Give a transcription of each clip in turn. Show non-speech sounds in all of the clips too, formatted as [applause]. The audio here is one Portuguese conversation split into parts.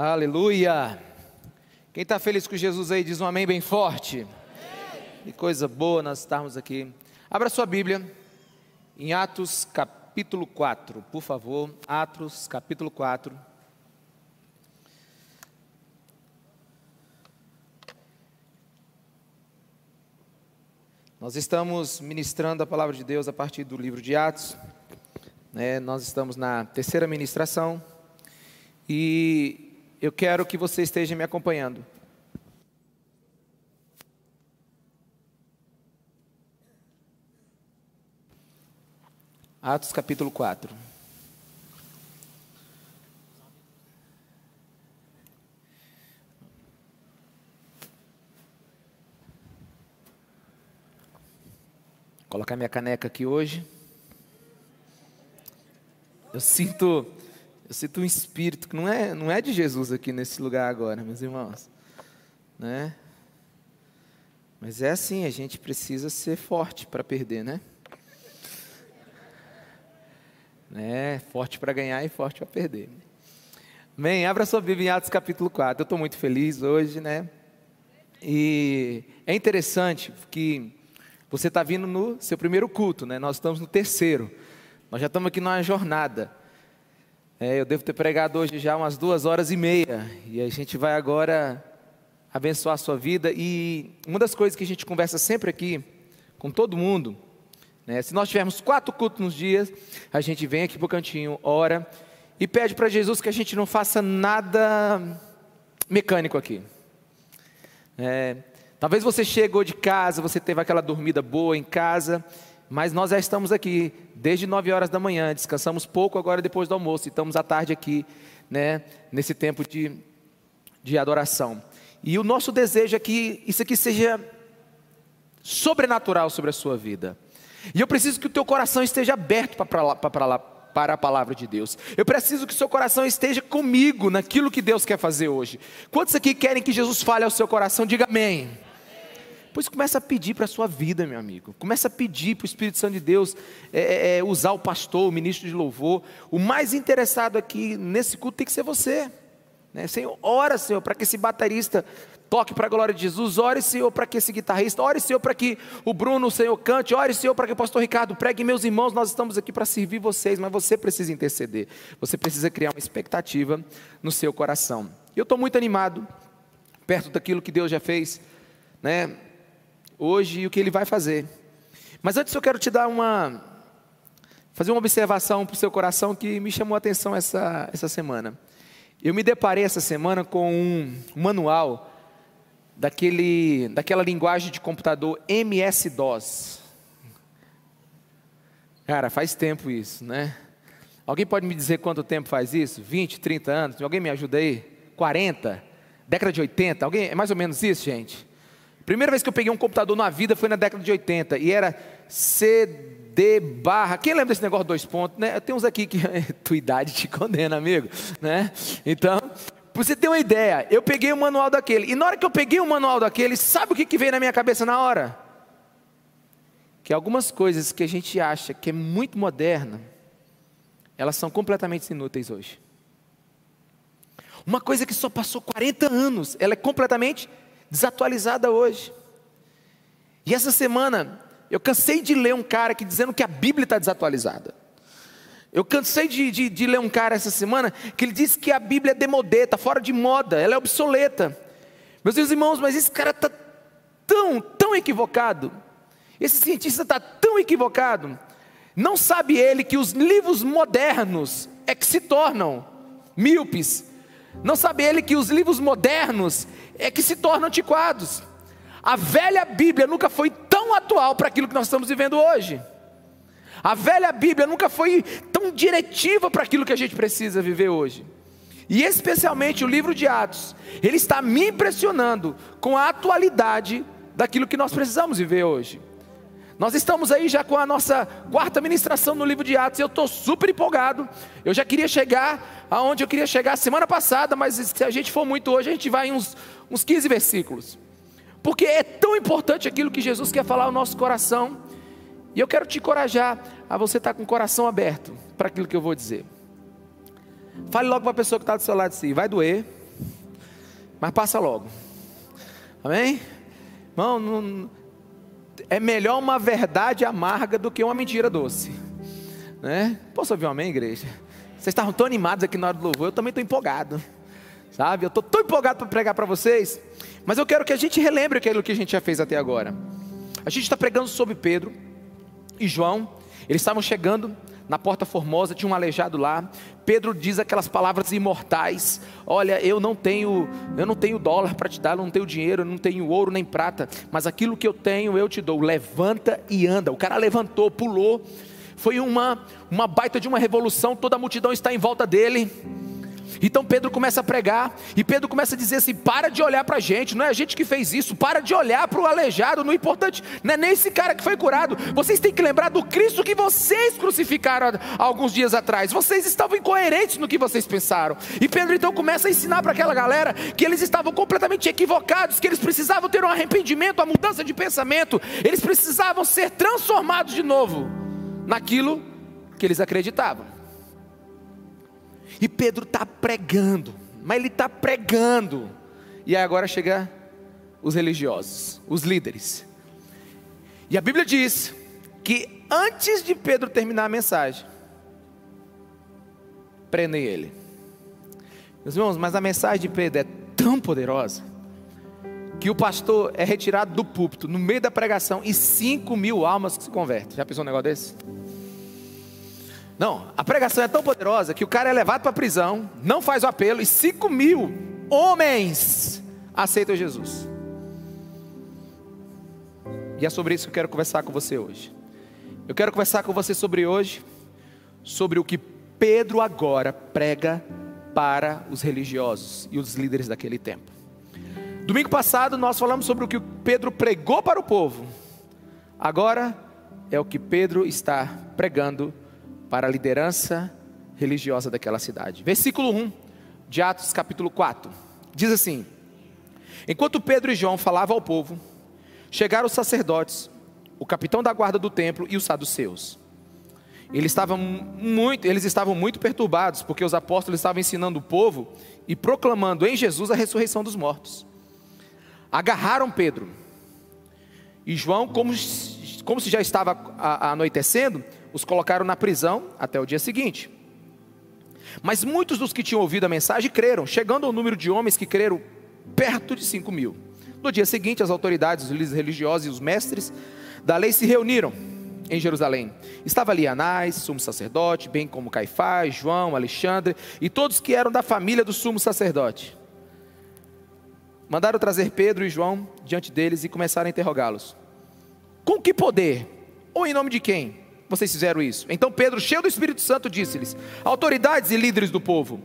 Aleluia! Quem está feliz com Jesus aí, diz um amém bem forte. Que coisa boa nós estarmos aqui. Abra sua Bíblia em Atos capítulo 4, por favor. Atos capítulo 4. Nós estamos ministrando a palavra de Deus a partir do livro de Atos. Né? Nós estamos na terceira ministração. E eu quero que você esteja me acompanhando. Atos capítulo 4. Vou colocar minha caneca aqui hoje. Eu sinto eu sinto um espírito que não é, não é de Jesus aqui nesse lugar agora, meus irmãos. Né? Mas é assim, a gente precisa ser forte para perder, né? né? Forte para ganhar e forte para perder. Bem, abra sua Bíblia em Atos capítulo 4. Eu estou muito feliz hoje, né? E é interessante que você está vindo no seu primeiro culto, né? Nós estamos no terceiro. Nós já estamos aqui numa jornada. É, eu devo ter pregado hoje já umas duas horas e meia. E a gente vai agora abençoar a sua vida. E uma das coisas que a gente conversa sempre aqui, com todo mundo, né, se nós tivermos quatro cultos nos dias, a gente vem aqui para o cantinho, ora e pede para Jesus que a gente não faça nada mecânico aqui. É, talvez você chegou de casa, você teve aquela dormida boa em casa, mas nós já estamos aqui desde 9 horas da manhã, descansamos pouco agora depois do almoço, e estamos à tarde aqui, né, nesse tempo de, de adoração. E o nosso desejo é que isso aqui seja sobrenatural sobre a sua vida. E eu preciso que o teu coração esteja aberto para, a palavra de Deus. Eu preciso que o seu coração esteja comigo naquilo que Deus quer fazer hoje. Quantos aqui querem que Jesus fale ao seu coração? Diga amém. Pois começa a pedir para a sua vida, meu amigo. Começa a pedir para o Espírito Santo de Deus é, é, é, usar o pastor, o ministro de louvor. O mais interessado aqui nesse culto tem que ser você. Né? Senhor, ora, Senhor, para que esse baterista toque para a glória de Jesus. Ore, Senhor, para que esse guitarrista. Ore, Senhor, para que o Bruno, o Senhor, cante. Ore, Senhor, para que o pastor Ricardo pregue. Meus irmãos, nós estamos aqui para servir vocês, mas você precisa interceder. Você precisa criar uma expectativa no seu coração. Eu estou muito animado, perto daquilo que Deus já fez, né? Hoje e o que ele vai fazer. Mas antes eu quero te dar uma fazer uma observação para o seu coração que me chamou a atenção essa, essa semana. Eu me deparei essa semana com um manual daquele, daquela linguagem de computador MS-DOS. Cara, faz tempo isso, né? Alguém pode me dizer quanto tempo faz isso? 20, 30 anos? Alguém me ajuda aí? 40? Década de 80? Alguém? É mais ou menos isso, gente? Primeira vez que eu peguei um computador na vida foi na década de 80 e era CD barra. Quem lembra desse negócio dois pontos? Né? Tem uns aqui que [laughs] tua idade te condena, amigo. Né? Então, para você ter uma ideia, eu peguei o manual daquele. E na hora que eu peguei o manual daquele, sabe o que, que veio na minha cabeça na hora? Que algumas coisas que a gente acha que é muito moderna, elas são completamente inúteis hoje. Uma coisa que só passou 40 anos, ela é completamente desatualizada hoje. E essa semana, eu cansei de ler um cara que dizendo que a Bíblia está desatualizada. Eu cansei de, de, de, ler um cara essa semana que ele disse que a Bíblia é demodê, está fora de moda, ela é obsoleta. Meus irmãos, mas esse cara está tão, tão equivocado. Esse cientista está tão equivocado. Não sabe ele que os livros modernos é que se tornam míopes. Não sabe ele que os livros modernos é que se tornam antiquados. A velha Bíblia nunca foi tão atual para aquilo que nós estamos vivendo hoje. A velha Bíblia nunca foi tão diretiva para aquilo que a gente precisa viver hoje. E especialmente o livro de Atos, ele está me impressionando com a atualidade daquilo que nós precisamos viver hoje. Nós estamos aí já com a nossa quarta ministração no livro de Atos. Eu estou super empolgado. Eu já queria chegar aonde eu queria chegar semana passada, mas se a gente for muito hoje, a gente vai em uns, uns 15 versículos. Porque é tão importante aquilo que Jesus quer falar ao nosso coração. E eu quero te encorajar a você estar com o coração aberto para aquilo que eu vou dizer. Fale logo para a pessoa que está do seu lado assim: vai doer, mas passa logo. Amém? Irmão, não, é melhor uma verdade amarga do que uma mentira doce. Né? Posso ouvir um amém, igreja? Vocês estavam tão animados aqui na hora do louvor, eu também estou empolgado. Sabe? Eu estou tão empolgado para pregar para vocês. Mas eu quero que a gente relembre aquilo que a gente já fez até agora. A gente está pregando sobre Pedro e João. Eles estavam chegando na Porta Formosa, tinha um aleijado lá. Pedro diz aquelas palavras imortais: "Olha, eu não tenho, eu não tenho dólar para te dar, eu não tenho dinheiro, eu não tenho ouro nem prata, mas aquilo que eu tenho eu te dou. Levanta e anda". O cara levantou, pulou. Foi uma uma baita de uma revolução, toda a multidão está em volta dele. Então Pedro começa a pregar, e Pedro começa a dizer assim: para de olhar para a gente, não é a gente que fez isso, para de olhar para o aleijado, não é importante, não é nem esse cara que foi curado, vocês têm que lembrar do Cristo que vocês crucificaram alguns dias atrás, vocês estavam incoerentes no que vocês pensaram, e Pedro então começa a ensinar para aquela galera que eles estavam completamente equivocados, que eles precisavam ter um arrependimento, uma mudança de pensamento, eles precisavam ser transformados de novo naquilo que eles acreditavam. E Pedro está pregando, mas ele está pregando. E aí agora chega os religiosos, os líderes. E a Bíblia diz que antes de Pedro terminar a mensagem, prendem ele. Meus irmãos, mas a mensagem de Pedro é tão poderosa que o pastor é retirado do púlpito no meio da pregação e 5 mil almas que se convertem. Já pensou um negócio desse? Não, a pregação é tão poderosa que o cara é levado para a prisão, não faz o apelo, e 5 mil homens aceitam Jesus. E é sobre isso que eu quero conversar com você hoje. Eu quero conversar com você sobre hoje, sobre o que Pedro agora prega para os religiosos e os líderes daquele tempo. Domingo passado nós falamos sobre o que Pedro pregou para o povo. Agora é o que Pedro está pregando para a liderança religiosa daquela cidade. Versículo 1 de Atos, capítulo 4. Diz assim: Enquanto Pedro e João falavam ao povo, chegaram os sacerdotes, o capitão da guarda do templo e os saduceus. Eles estavam muito, eles estavam muito perturbados, porque os apóstolos estavam ensinando o povo e proclamando em Jesus a ressurreição dos mortos. Agarraram Pedro e João, como, como se já estava anoitecendo, os colocaram na prisão até o dia seguinte. Mas muitos dos que tinham ouvido a mensagem creram, chegando ao número de homens que creram perto de cinco mil. No dia seguinte, as autoridades, os líderes religiosos e os mestres da lei se reuniram em Jerusalém. Estava ali Anás, sumo sacerdote, bem como Caifás, João, Alexandre e todos que eram da família do sumo sacerdote. Mandaram trazer Pedro e João diante deles e começaram a interrogá-los. Com que poder? Ou em nome de quem? Vocês fizeram isso? Então Pedro, cheio do Espírito Santo, disse-lhes: Autoridades e líderes do povo,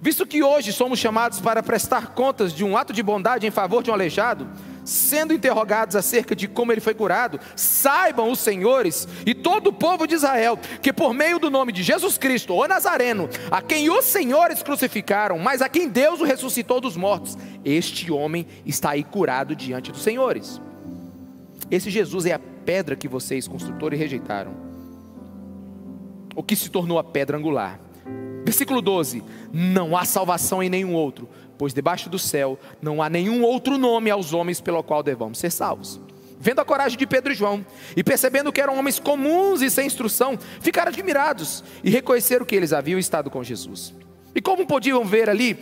visto que hoje somos chamados para prestar contas de um ato de bondade em favor de um aleijado, sendo interrogados acerca de como ele foi curado, saibam os senhores e todo o povo de Israel que por meio do nome de Jesus Cristo, o Nazareno, a quem os senhores crucificaram, mas a quem Deus o ressuscitou dos mortos, este homem está aí curado diante dos senhores. Esse Jesus é a pedra que vocês, construtores, rejeitaram o que se tornou a pedra angular. Versículo 12: Não há salvação em nenhum outro, pois debaixo do céu não há nenhum outro nome aos homens pelo qual devamos ser salvos. Vendo a coragem de Pedro e João, e percebendo que eram homens comuns e sem instrução, ficaram admirados e reconheceram que eles haviam estado com Jesus. E como podiam ver ali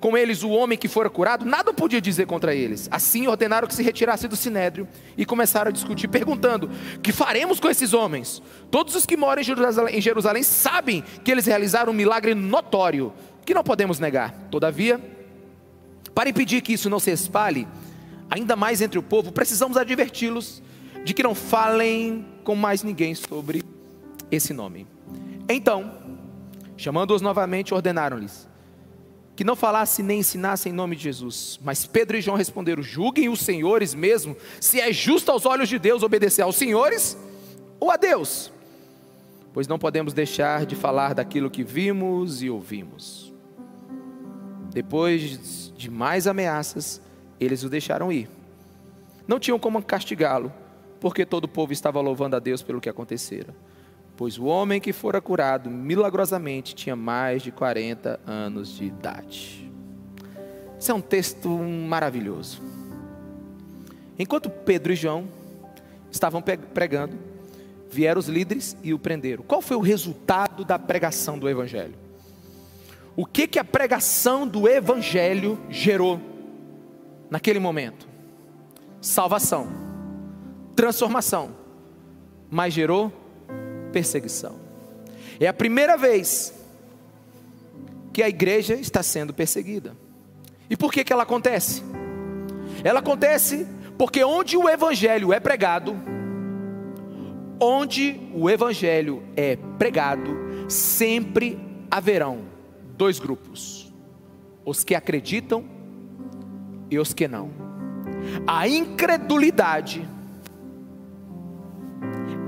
com eles o homem que fora curado, nada podia dizer contra eles. Assim ordenaram que se retirasse do sinédrio e começaram a discutir, perguntando: Que faremos com esses homens? Todos os que moram em Jerusalém, em Jerusalém sabem que eles realizaram um milagre notório, que não podemos negar. Todavia, para impedir que isso não se espalhe, ainda mais entre o povo, precisamos adverti-los de que não falem com mais ninguém sobre esse nome. Então, chamando-os novamente, ordenaram-lhes que não falasse nem ensinasse em nome de Jesus. Mas Pedro e João responderam: julguem os senhores mesmo, se é justo aos olhos de Deus obedecer aos senhores ou a Deus. Pois não podemos deixar de falar daquilo que vimos e ouvimos. Depois de mais ameaças, eles o deixaram ir. Não tinham como castigá-lo, porque todo o povo estava louvando a Deus pelo que acontecera pois o homem que fora curado milagrosamente tinha mais de 40 anos de idade. Isso é um texto maravilhoso. Enquanto Pedro e João estavam pregando, vieram os líderes e o prenderam. Qual foi o resultado da pregação do Evangelho? O que, que a pregação do Evangelho gerou naquele momento? Salvação, transformação, mas gerou perseguição. É a primeira vez que a igreja está sendo perseguida. E por que, que ela acontece? Ela acontece porque onde o evangelho é pregado, onde o evangelho é pregado, sempre haverão dois grupos: os que acreditam e os que não. A incredulidade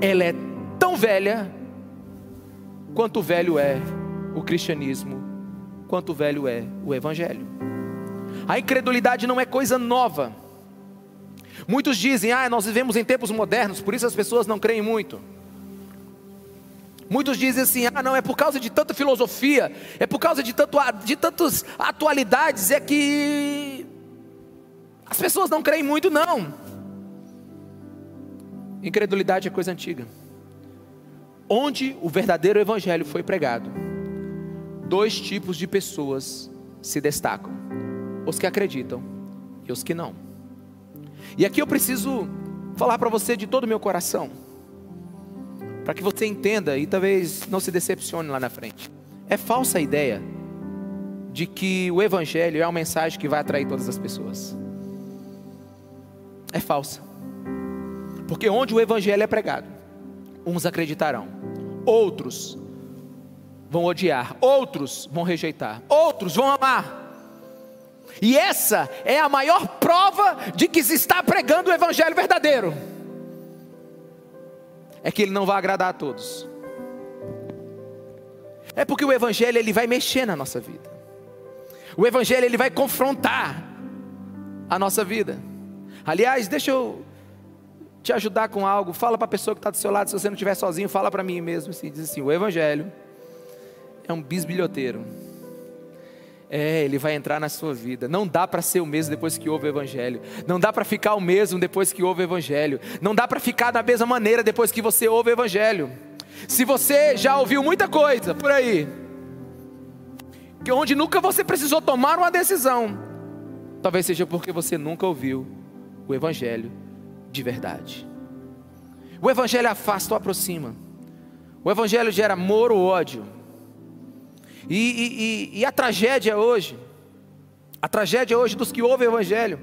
ela é tão velha quanto velho é o cristianismo, quanto velho é o evangelho. A incredulidade não é coisa nova. Muitos dizem: "Ah, nós vivemos em tempos modernos, por isso as pessoas não creem muito". Muitos dizem assim: "Ah, não, é por causa de tanta filosofia, é por causa de tanto de tantas atualidades é que as pessoas não creem muito não". Incredulidade é coisa antiga. Onde o verdadeiro evangelho foi pregado, dois tipos de pessoas se destacam: os que acreditam e os que não. E aqui eu preciso falar para você de todo o meu coração, para que você entenda e talvez não se decepcione lá na frente. É falsa a ideia de que o Evangelho é uma mensagem que vai atrair todas as pessoas. É falsa. Porque onde o Evangelho é pregado, uns acreditarão, outros vão odiar, outros vão rejeitar, outros vão amar. E essa é a maior prova de que se está pregando o evangelho verdadeiro. É que ele não vai agradar a todos. É porque o evangelho ele vai mexer na nossa vida. O evangelho ele vai confrontar a nossa vida. Aliás, deixa eu te ajudar com algo. Fala para a pessoa que está do seu lado, se você não estiver sozinho, fala para mim mesmo. Assim, diz assim: o evangelho é um bisbilhoteiro é, ele vai entrar na sua vida. Não dá para ser o mesmo depois que ouve o Evangelho. Não dá para ficar o mesmo depois que ouve o Evangelho. Não dá para ficar da mesma maneira depois que você ouve o Evangelho. Se você já ouviu muita coisa por aí, que onde nunca você precisou tomar uma decisão, talvez seja porque você nunca ouviu o Evangelho de verdade. O Evangelho afasta ou aproxima. O Evangelho gera amor ou ódio. E, e, e, a tragédia hoje, a tragédia hoje dos que ouvem o Evangelho,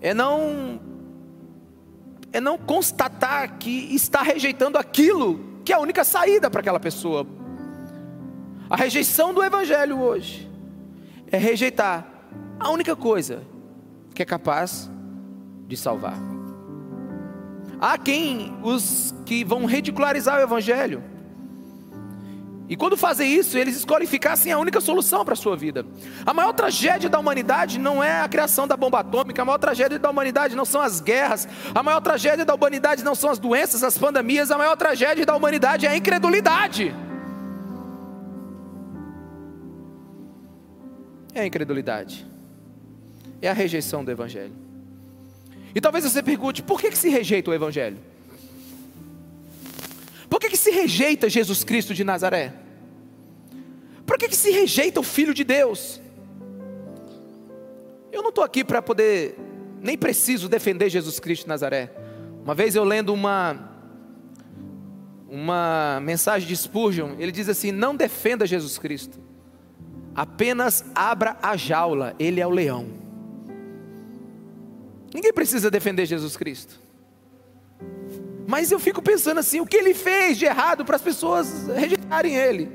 é não, é não constatar que está rejeitando aquilo que é a única saída para aquela pessoa. A rejeição do Evangelho hoje é rejeitar a única coisa que é capaz de salvar. Há quem os que vão ridicularizar o Evangelho e quando fazem isso, eles escolhem ficar sem a única solução para a sua vida. A maior tragédia da humanidade não é a criação da bomba atômica, a maior tragédia da humanidade não são as guerras, a maior tragédia da humanidade não são as doenças, as pandemias, a maior tragédia da humanidade é a incredulidade. É a incredulidade, é a rejeição do Evangelho. E talvez você pergunte: por que, que se rejeita o Evangelho? Por que, que se rejeita Jesus Cristo de Nazaré? Por que, que se rejeita o Filho de Deus? Eu não estou aqui para poder, nem preciso defender Jesus Cristo de Nazaré. Uma vez eu lendo uma, uma mensagem de Spurgeon, ele diz assim: Não defenda Jesus Cristo, apenas abra a jaula, ele é o leão. Ninguém precisa defender Jesus Cristo. Mas eu fico pensando assim: o que ele fez de errado para as pessoas rejeitarem ele?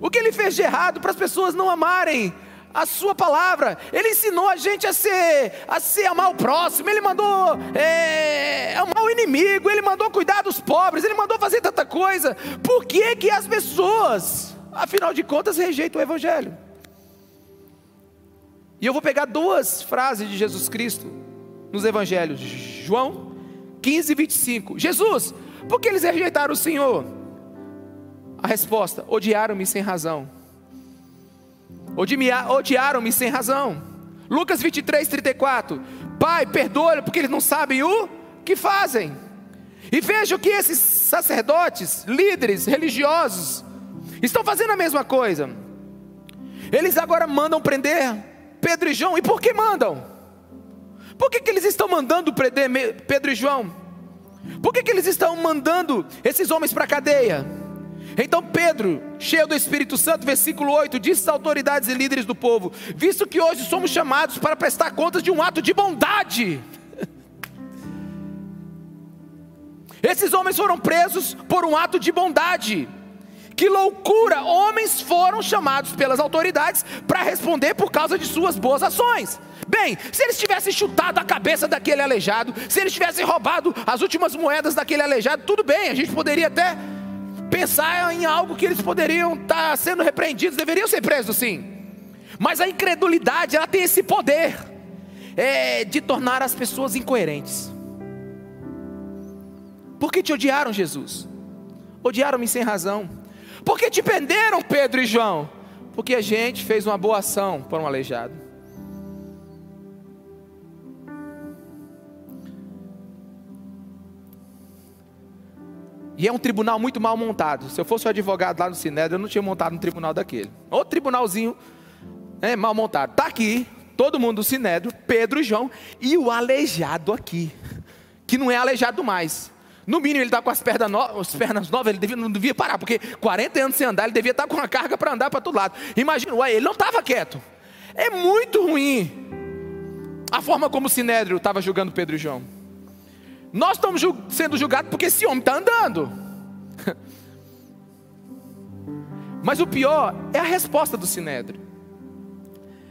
O que ele fez de errado para as pessoas não amarem a sua palavra? Ele ensinou a gente a ser, a ser amar o próximo, ele mandou é, amar o inimigo, ele mandou cuidar dos pobres, ele mandou fazer tanta coisa. Por que, que as pessoas, afinal de contas, rejeitam o Evangelho? E eu vou pegar duas frases de Jesus Cristo nos Evangelhos, João 15, 25. Jesus, por que eles rejeitaram o Senhor? A resposta: odiaram-me sem razão. odiaram-me sem razão. Lucas 23, 34. Pai, perdoa porque eles não sabem o que fazem. E veja que esses sacerdotes, líderes religiosos, estão fazendo a mesma coisa. Eles agora mandam prender Pedro e João. E por que mandam? Por que, que eles estão mandando Pedro e João? Por que, que eles estão mandando esses homens para a cadeia? Então Pedro, cheio do Espírito Santo, versículo 8, disse às autoridades e líderes do povo: Visto que hoje somos chamados para prestar contas de um ato de bondade. [laughs] Esses homens foram presos por um ato de bondade. Que loucura! Homens foram chamados pelas autoridades para responder por causa de suas boas ações. Bem, se eles tivessem chutado a cabeça daquele aleijado, se eles tivessem roubado as últimas moedas daquele aleijado, tudo bem, a gente poderia até pensar em algo que eles poderiam estar tá sendo repreendidos, deveriam ser presos sim. Mas a incredulidade, ela tem esse poder é, de tornar as pessoas incoerentes. Por que te odiaram, Jesus? Odiaram-me sem razão. Por que te prenderam, Pedro e João? Porque a gente fez uma boa ação por um aleijado. E é um tribunal muito mal montado. Se eu fosse o advogado lá no Sinédrio, eu não tinha montado um tribunal daquele. Outro tribunalzinho é, mal montado. Está aqui, todo mundo do Sinédrio, Pedro e João, e o aleijado aqui, que não é aleijado mais. No mínimo, ele está com as pernas, no, as pernas novas, ele devia, não devia parar, porque 40 anos sem andar, ele devia estar tá com uma carga para andar para todo lado. Imagina, ué, ele não estava quieto. É muito ruim a forma como o Sinédrio estava julgando Pedro e João. Nós estamos sendo julgados porque esse homem está andando. [laughs] Mas o pior é a resposta do Sinédrio.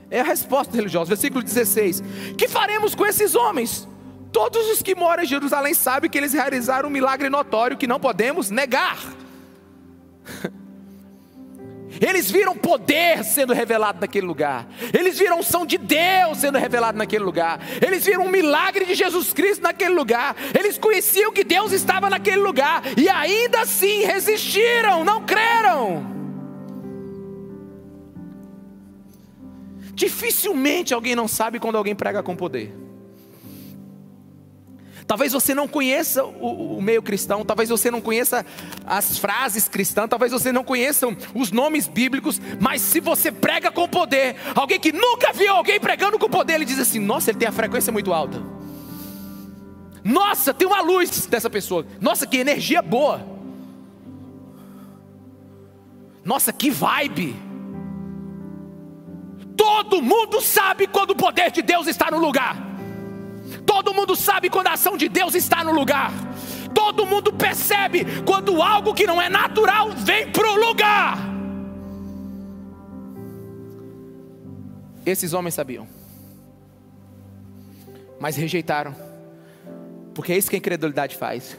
É a resposta religiosa. Versículo 16: Que faremos com esses homens? Todos os que moram em Jerusalém sabem que eles realizaram um milagre notório que não podemos negar. [laughs] Eles viram poder sendo revelado naquele lugar. Eles viram unção de Deus sendo revelado naquele lugar. Eles viram um milagre de Jesus Cristo naquele lugar. Eles conheciam que Deus estava naquele lugar e ainda assim resistiram, não creram. Dificilmente alguém não sabe quando alguém prega com poder. Talvez você não conheça o, o, meio cristão, talvez você não conheça as frases cristãs, talvez você não conheça os nomes bíblicos, mas se você prega com poder, alguém que nunca viu alguém pregando com poder, ele diz assim: Nossa, ele tem a frequência muito alta. Nossa, tem uma luz dessa pessoa. Nossa, que energia boa. Nossa, que vibe. Todo mundo sabe quando o poder de Deus está no lugar. Todo mundo sabe quando a ação de Deus está no lugar. Todo mundo percebe quando algo que não é natural vem para o lugar. Esses homens sabiam, mas rejeitaram, porque é isso que a incredulidade faz.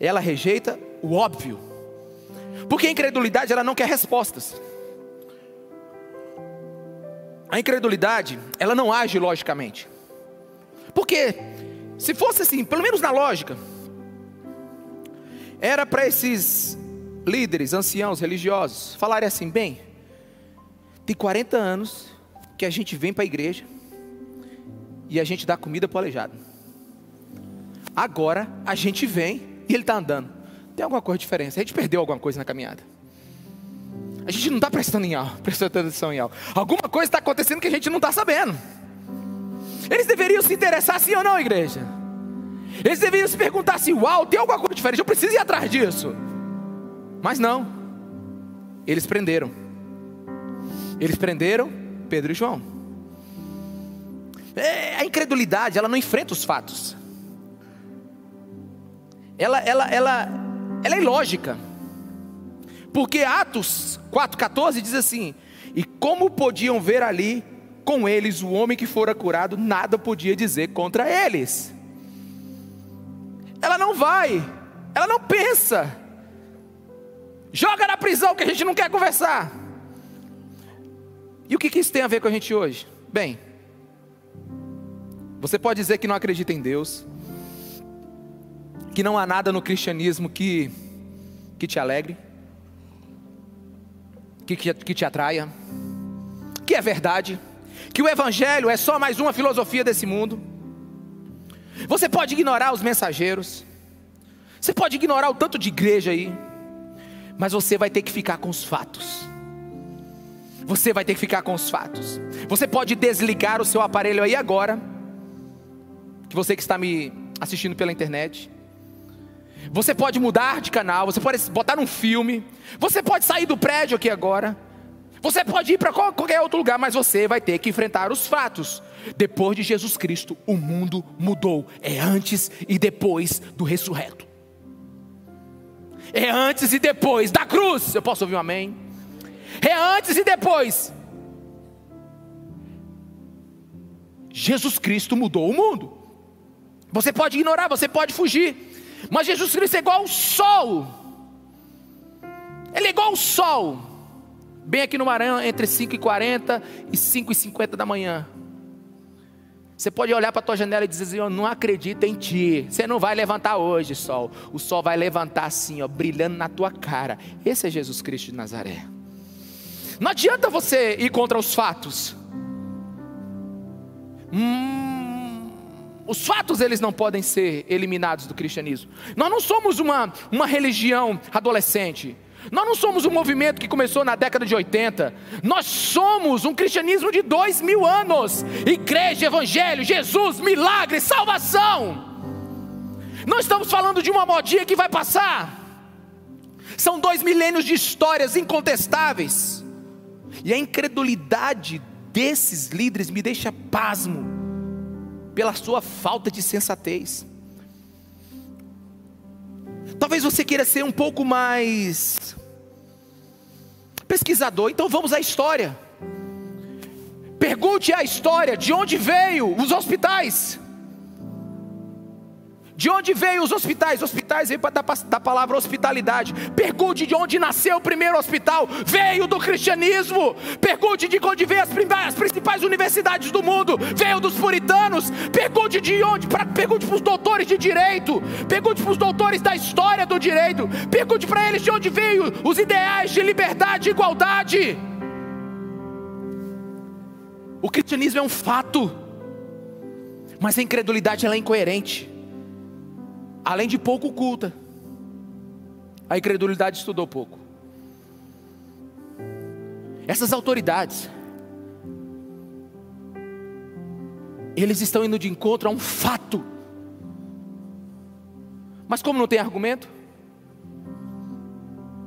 Ela rejeita o óbvio, porque a incredulidade ela não quer respostas. A incredulidade ela não age logicamente. Porque, se fosse assim, pelo menos na lógica, era para esses líderes, anciãos religiosos, falarem assim: bem, tem 40 anos que a gente vem para a igreja e a gente dá comida para o aleijado. Agora a gente vem e ele está andando. Tem alguma coisa diferente? A gente perdeu alguma coisa na caminhada. A gente não está prestando, em algo, [laughs] prestando atenção em algo. Alguma coisa está acontecendo que a gente não está sabendo. Eles deveriam se interessar sim ou não, igreja? Eles deveriam se perguntar assim: uau, tem alguma coisa diferente, eu preciso ir atrás disso. Mas não, eles prenderam. Eles prenderam Pedro e João. É, a incredulidade, ela não enfrenta os fatos. Ela, ela, ela, ela é ilógica. Porque Atos 4,14 diz assim: E como podiam ver ali com eles o homem que fora curado nada podia dizer contra eles. Ela não vai, ela não pensa. Joga na prisão que a gente não quer conversar. E o que isso tem a ver com a gente hoje? Bem, você pode dizer que não acredita em Deus, que não há nada no cristianismo que, que te alegre, que, que, que te atraia que é verdade, que o Evangelho é só mais uma filosofia desse mundo. Você pode ignorar os mensageiros, você pode ignorar o tanto de igreja aí, mas você vai ter que ficar com os fatos. Você vai ter que ficar com os fatos. Você pode desligar o seu aparelho aí agora, que você que está me assistindo pela internet. Você pode mudar de canal, você pode botar um filme, você pode sair do prédio aqui agora. Você pode ir para qualquer outro lugar, mas você vai ter que enfrentar os fatos. Depois de Jesus Cristo, o mundo mudou. É antes e depois do ressurreto. É antes e depois da cruz. Eu posso ouvir um amém? É antes e depois. Jesus Cristo mudou o mundo. Você pode ignorar, você pode fugir. Mas Jesus Cristo é igual ao sol. Ele é igual ao sol bem aqui no Maranhão, entre 5h40 e 5h50 da manhã. Você pode olhar para a tua janela e dizer assim, eu não acredito em ti. Você não vai levantar hoje, sol. O sol vai levantar assim, ó, brilhando na tua cara. Esse é Jesus Cristo de Nazaré. Não adianta você ir contra os fatos. Hum, os fatos eles não podem ser eliminados do cristianismo. Nós não somos uma, uma religião adolescente. Nós não somos um movimento que começou na década de 80. Nós somos um cristianismo de dois mil anos. Igreja, Evangelho, Jesus, milagre, salvação. Não estamos falando de uma modinha que vai passar. São dois milênios de histórias incontestáveis. E a incredulidade desses líderes me deixa pasmo pela sua falta de sensatez. Talvez você queira ser um pouco mais pesquisador, então vamos à história. Pergunte a história de onde veio os hospitais. De onde veio os hospitais? Hospitais vem da, da palavra hospitalidade. Pergunte de onde nasceu o primeiro hospital. Veio do cristianismo. Pergunte de onde veio as, as principais universidades do mundo. Veio dos puritanos. Pergunte de onde. Pra, pergunte para os doutores de direito. Pergunte para os doutores da história do direito. Pergunte para eles de onde veio os ideais de liberdade e igualdade. O cristianismo é um fato, mas a incredulidade ela é incoerente além de pouco culta, a incredulidade estudou pouco. Essas autoridades, eles estão indo de encontro a um fato. Mas como não tem argumento,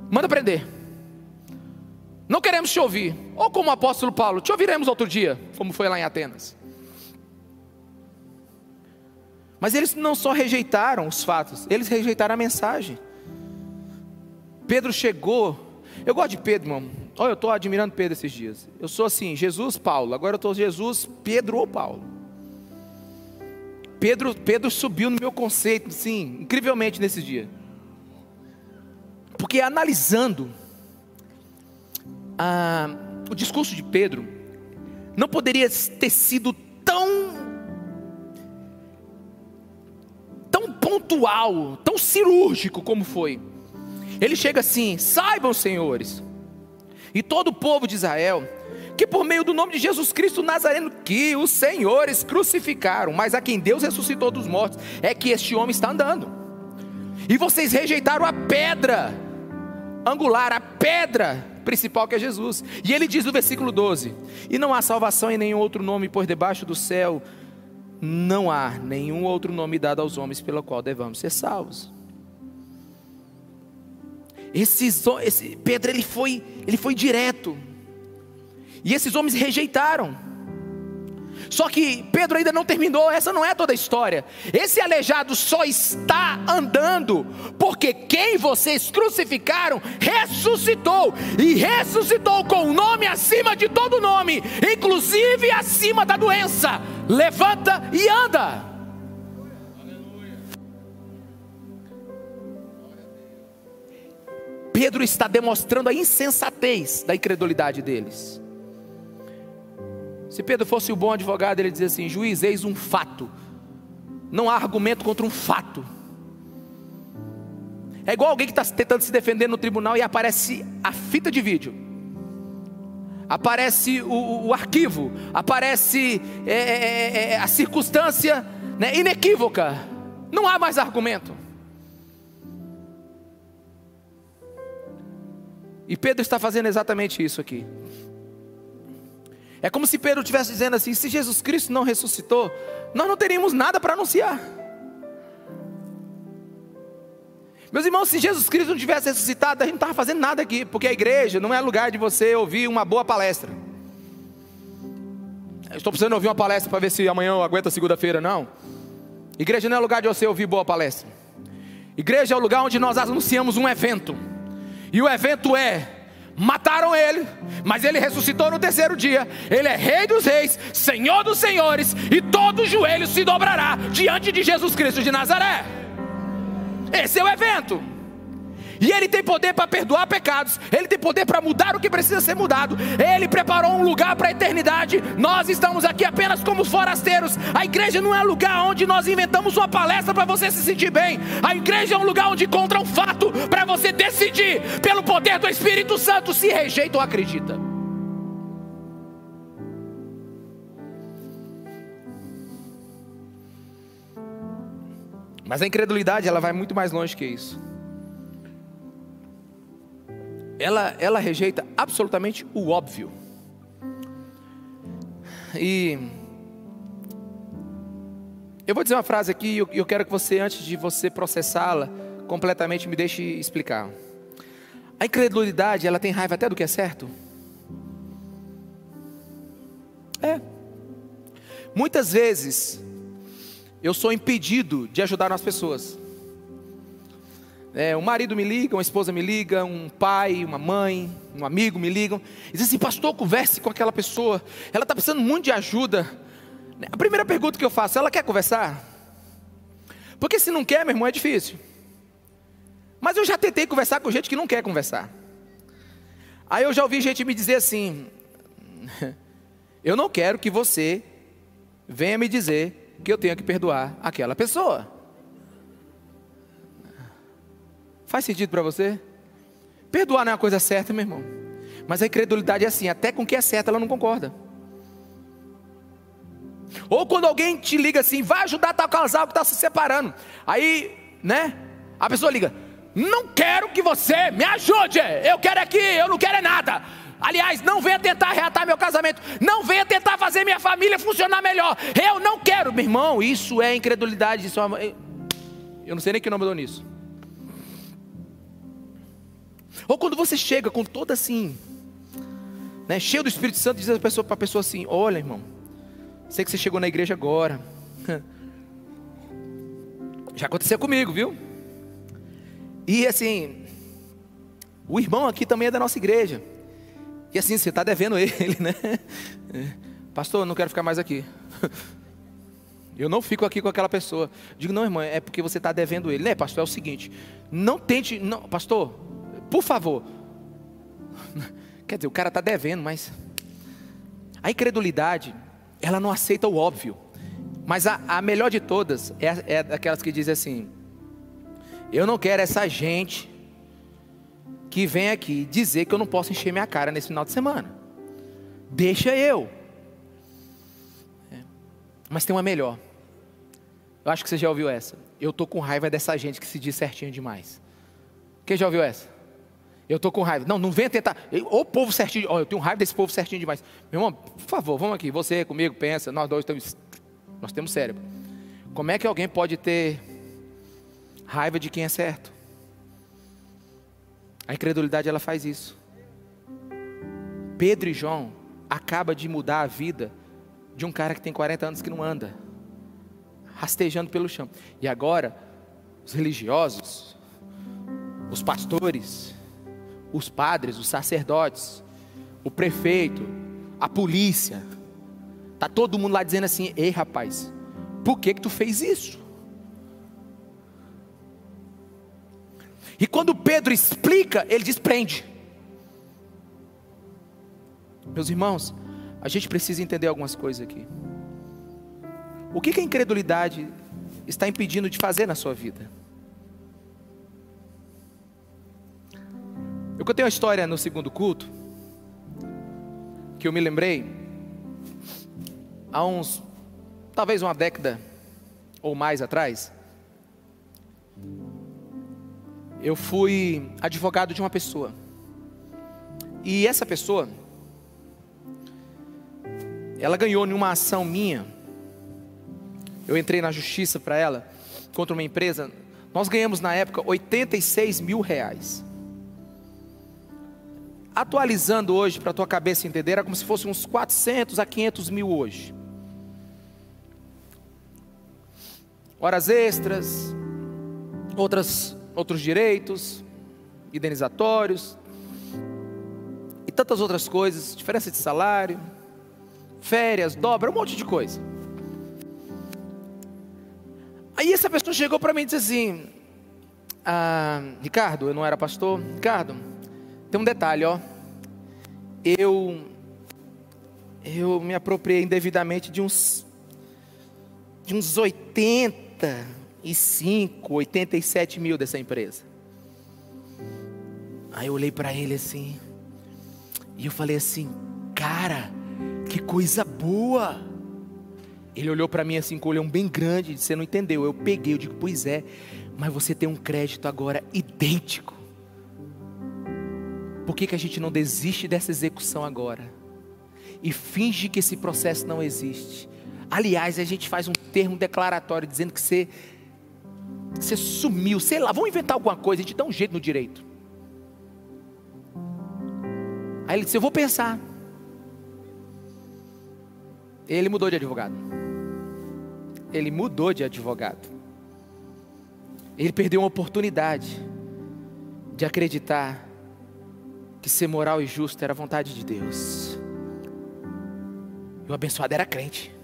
manda prender. Não queremos te ouvir. Ou como o apóstolo Paulo, te ouviremos outro dia, como foi lá em Atenas. Mas eles não só rejeitaram os fatos, eles rejeitaram a mensagem. Pedro chegou. Eu gosto de Pedro, irmão. Olha, eu estou admirando Pedro esses dias. Eu sou assim, Jesus, Paulo. Agora eu estou Jesus, Pedro ou Paulo. Pedro, Pedro subiu no meu conceito, sim, incrivelmente nesse dia. Porque analisando ah, o discurso de Pedro, não poderia ter sido pontual, tão cirúrgico como foi. Ele chega assim: saibam, senhores, e todo o povo de Israel, que por meio do nome de Jesus Cristo Nazareno, que os senhores crucificaram, mas a quem Deus ressuscitou dos mortos, é que este homem está andando. E vocês rejeitaram a pedra angular, a pedra principal que é Jesus. E ele diz no versículo 12: E não há salvação em nenhum outro nome, por debaixo do céu não há nenhum outro nome dado aos homens pelo qual devamos ser salvos. Esses, esse, Pedro ele foi, ele foi direto. E esses homens rejeitaram. Só que Pedro ainda não terminou, essa não é toda a história. Esse aleijado só está andando porque quem vocês crucificaram ressuscitou e ressuscitou com o um nome acima de todo nome, inclusive acima da doença. Levanta e anda. Pedro está demonstrando a insensatez da incredulidade deles. Se Pedro fosse o bom advogado, ele dizia assim: juiz, eis um fato. Não há argumento contra um fato. É igual alguém que está tentando se defender no tribunal e aparece a fita de vídeo. aparece o, o arquivo, aparece é, é, é, é, a circunstância né, inequívoca. Não há mais argumento. E Pedro está fazendo exatamente isso aqui. É como se Pedro estivesse dizendo assim: se Jesus Cristo não ressuscitou, nós não teríamos nada para anunciar. Meus irmãos, se Jesus Cristo não tivesse ressuscitado, a gente não estava fazendo nada aqui, porque a igreja não é lugar de você ouvir uma boa palestra. estou precisando ouvir uma palestra para ver se amanhã eu aguento a segunda-feira, não. Igreja não é lugar de você ouvir boa palestra. Igreja é o lugar onde nós anunciamos um evento. E o evento é: mataram ele, mas ele ressuscitou no terceiro dia. Ele é Rei dos Reis, Senhor dos Senhores, e todo joelho se dobrará diante de Jesus Cristo de Nazaré. Esse é o evento. E Ele tem poder para perdoar pecados, Ele tem poder para mudar o que precisa ser mudado. Ele preparou um lugar para a eternidade. Nós estamos aqui apenas como forasteiros. A igreja não é lugar onde nós inventamos uma palestra para você se sentir bem. A igreja é um lugar onde encontra um fato para você decidir, pelo poder do Espírito Santo, se rejeita ou acredita. Mas a incredulidade, ela vai muito mais longe que isso. Ela, ela rejeita absolutamente o óbvio. E eu vou dizer uma frase aqui e eu, eu quero que você, antes de você processá-la completamente, me deixe explicar. A incredulidade, ela tem raiva até do que é certo? É. Muitas vezes, eu sou impedido de ajudar as pessoas. É, um marido me liga, uma esposa me liga, um pai, uma mãe, um amigo me ligam diz assim: Pastor, converse com aquela pessoa, ela está precisando muito de ajuda. A primeira pergunta que eu faço: ela quer conversar? Porque se não quer, meu irmão, é difícil. Mas eu já tentei conversar com gente que não quer conversar. Aí eu já ouvi gente me dizer assim: Eu não quero que você venha me dizer que eu tenho que perdoar aquela pessoa. Faz sentido para você? Perdoar não é uma coisa certa, meu irmão. Mas a incredulidade é assim, até com o que é certo ela não concorda. Ou quando alguém te liga assim, vai ajudar tal casal que está se separando. Aí, né? A pessoa liga, não quero que você me ajude. Eu quero aqui, eu não quero é nada. Aliás, não venha tentar reatar meu casamento. Não venha tentar fazer minha família funcionar melhor. Eu não quero, meu irmão. Isso é incredulidade. Isso é Eu não sei nem que nome eu dou nisso. Ou quando você chega com toda assim, né, cheio do Espírito Santo, diz para a pessoa, a pessoa assim: Olha, irmão, sei que você chegou na igreja agora. [laughs] Já aconteceu comigo, viu? E assim, o irmão aqui também é da nossa igreja. E assim, você está devendo [laughs] ele, né? Pastor, não quero ficar mais aqui. [laughs] Eu não fico aqui com aquela pessoa. Digo, não, irmã, é porque você está devendo ele. Né, pastor? É o seguinte: não tente. Não, pastor, por favor. Quer dizer, o cara está devendo, mas. A incredulidade, ela não aceita o óbvio. Mas a, a melhor de todas é, é aquelas que dizem assim: Eu não quero essa gente que vem aqui dizer que eu não posso encher minha cara nesse final de semana. Deixa eu. É. Mas tem uma melhor. Eu acho que você já ouviu essa. Eu tô com raiva dessa gente que se diz certinho demais. Quem já ouviu essa? Eu tô com raiva. Não, não venha tentar. O povo certinho. Oh, eu tenho raiva desse povo certinho demais. Meu irmão, por favor, vamos aqui. Você comigo, pensa. Nós dois temos. Nós temos cérebro. Como é que alguém pode ter raiva de quem é certo? A incredulidade ela faz isso. Pedro e João acaba de mudar a vida de um cara que tem 40 anos que não anda, rastejando pelo chão. E agora, os religiosos, os pastores, os padres, os sacerdotes, o prefeito, a polícia, tá todo mundo lá dizendo assim: "Ei, rapaz, por que que tu fez isso?" E quando Pedro explica, ele desprende. Meus irmãos, a gente precisa entender algumas coisas aqui. O que, que a incredulidade está impedindo de fazer na sua vida? Eu contei uma história no segundo culto. que eu me lembrei, há uns, talvez uma década ou mais atrás, eu fui advogado de uma pessoa. E essa pessoa, ela ganhou numa ação minha. Eu entrei na justiça para ela, contra uma empresa. Nós ganhamos na época 86 mil reais. Atualizando hoje, para a tua cabeça entender, era como se fosse uns 400 a 500 mil hoje. Horas extras, outras, outros direitos, indenizatórios, e tantas outras coisas, diferença de salário, férias, dobra, um monte de coisa. Aí essa pessoa chegou para mim e disse assim: ah, Ricardo, eu não era pastor, Ricardo, tem um detalhe, ó. Eu eu me apropriei indevidamente de uns de uns 85, 87 mil dessa empresa. Aí eu olhei para ele assim, e eu falei assim, cara, que coisa boa. Ele olhou para mim assim com um olhão bem grande, disse, você não entendeu. Eu peguei, eu digo, pois é, mas você tem um crédito agora idêntico. Por que, que a gente não desiste dessa execução agora? E finge que esse processo não existe. Aliás, a gente faz um termo declaratório dizendo que você, você sumiu, sei lá, vamos inventar alguma coisa, a gente dá um jeito no direito. Aí ele disse: Eu vou pensar. Ele mudou de advogado. Ele mudou de advogado. Ele perdeu uma oportunidade de acreditar que ser moral e justo era a vontade de Deus. E o abençoado era crente.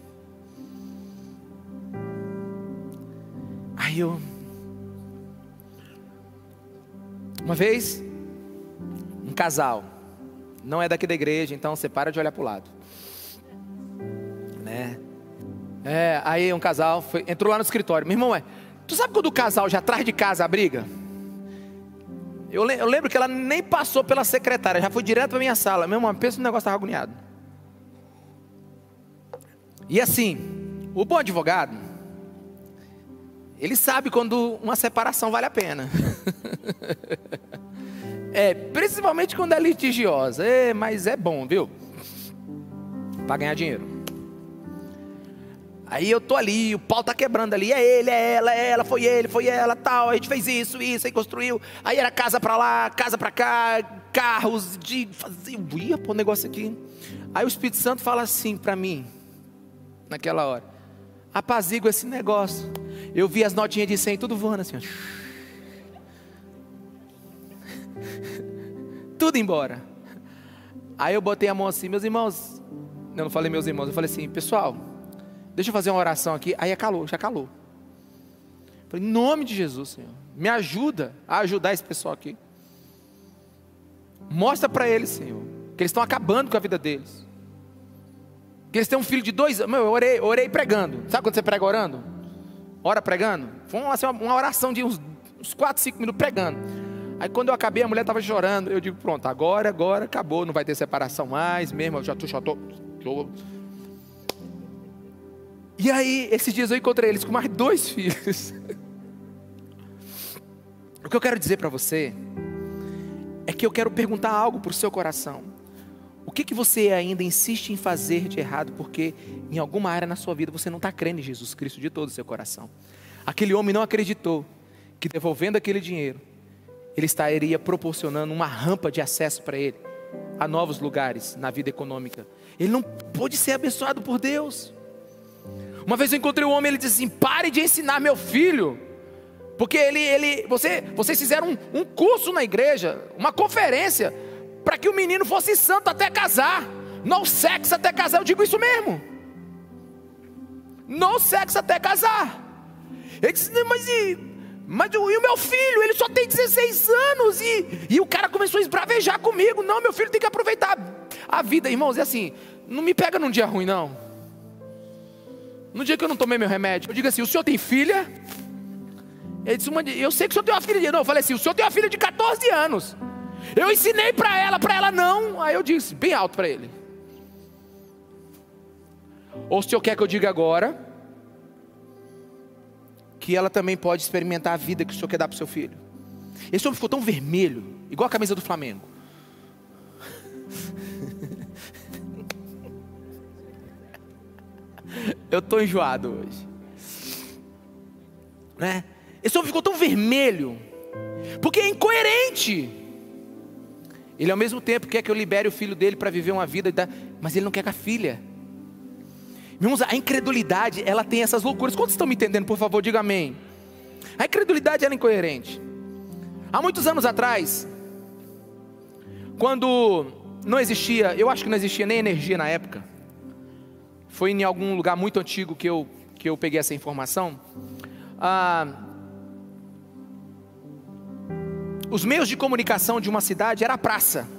Aí eu. Uma vez, um casal, não é daqui da igreja, então você para de olhar para o lado. Né? É, aí um casal foi, entrou lá no escritório. Meu irmão, é, tu sabe quando o casal já atrás de casa a briga? Eu, eu lembro que ela nem passou pela secretária, já foi direto para minha sala. Meu irmão, pensa no negócio estava agoniado. E assim, o bom advogado, ele sabe quando uma separação vale a pena. [laughs] é, principalmente quando é litigiosa. É, mas é bom, viu? Para ganhar dinheiro. Aí eu tô ali, o pau tá quebrando ali, é ele, é ela, é ela, foi ele, foi ela, tal, a gente fez isso, isso, aí construiu, aí era casa para lá, casa para cá, carros, de fazer, ia pôr negócio aqui. Aí o Espírito Santo fala assim para mim, naquela hora, apazigua esse negócio. Eu vi as notinhas de 100 tudo voando assim, [laughs] tudo embora. Aí eu botei a mão assim, meus irmãos, eu não falei meus irmãos, eu falei assim, pessoal, Deixa eu fazer uma oração aqui. Aí calou, já calou. Falei, em nome de Jesus, Senhor, me ajuda a ajudar esse pessoal aqui. Mostra para eles, Senhor, que eles estão acabando com a vida deles. Que eles têm um filho de dois anos. Eu orei, orei pregando. Sabe quando você prega orando? Ora pregando? Foi uma, assim, uma oração de uns, uns 4, 5 minutos pregando. Aí quando eu acabei, a mulher estava chorando. Eu digo, pronto, agora, agora acabou, não vai ter separação mais mesmo. Eu já estou, já estou, e aí, esses dias eu encontrei eles com mais dois [laughs] filhos. o que eu quero dizer para você é que eu quero perguntar algo para o seu coração. O que, que você ainda insiste em fazer de errado porque em alguma área na sua vida você não está crendo em Jesus Cristo de todo o seu coração? Aquele homem não acreditou que devolvendo aquele dinheiro, ele estaria proporcionando uma rampa de acesso para ele a novos lugares na vida econômica. Ele não pôde ser abençoado por Deus. Uma vez eu encontrei um homem, ele disse assim: pare de ensinar meu filho. Porque ele, ele, você, vocês fizeram um, um curso na igreja, uma conferência, para que o menino fosse santo até casar. No sexo até casar, eu digo isso mesmo. No sexo até casar. Ele disse, mas e, mas e o meu filho? Ele só tem 16 anos. E, e o cara começou a esbravejar comigo. Não, meu filho tem que aproveitar a vida, irmãos. É assim, não me pega num dia ruim, não. No dia que eu não tomei meu remédio, eu digo assim: o senhor tem filha? Ele disse: eu sei que o senhor tem uma filha de. Não, eu falei assim: o senhor tem uma filha de 14 anos. Eu ensinei para ela, para ela não. Aí eu disse, bem alto para ele: Ou o senhor quer que eu diga agora, que ela também pode experimentar a vida que o senhor quer dar para seu filho. Esse homem ficou tão vermelho, igual a camisa do Flamengo. Eu estou enjoado hoje. Né? Esse homem ficou tão vermelho, porque é incoerente. Ele ao mesmo tempo quer que eu libere o filho dele para viver uma vida, mas ele não quer com a filha. Irmãos, a incredulidade, ela tem essas loucuras. Quantos estão me entendendo, por favor, diga amém. A incredulidade ela é incoerente. Há muitos anos atrás, quando não existia, eu acho que não existia nem energia na época. Foi em algum lugar muito antigo que eu, que eu peguei essa informação. Ah, os meios de comunicação de uma cidade era a praça,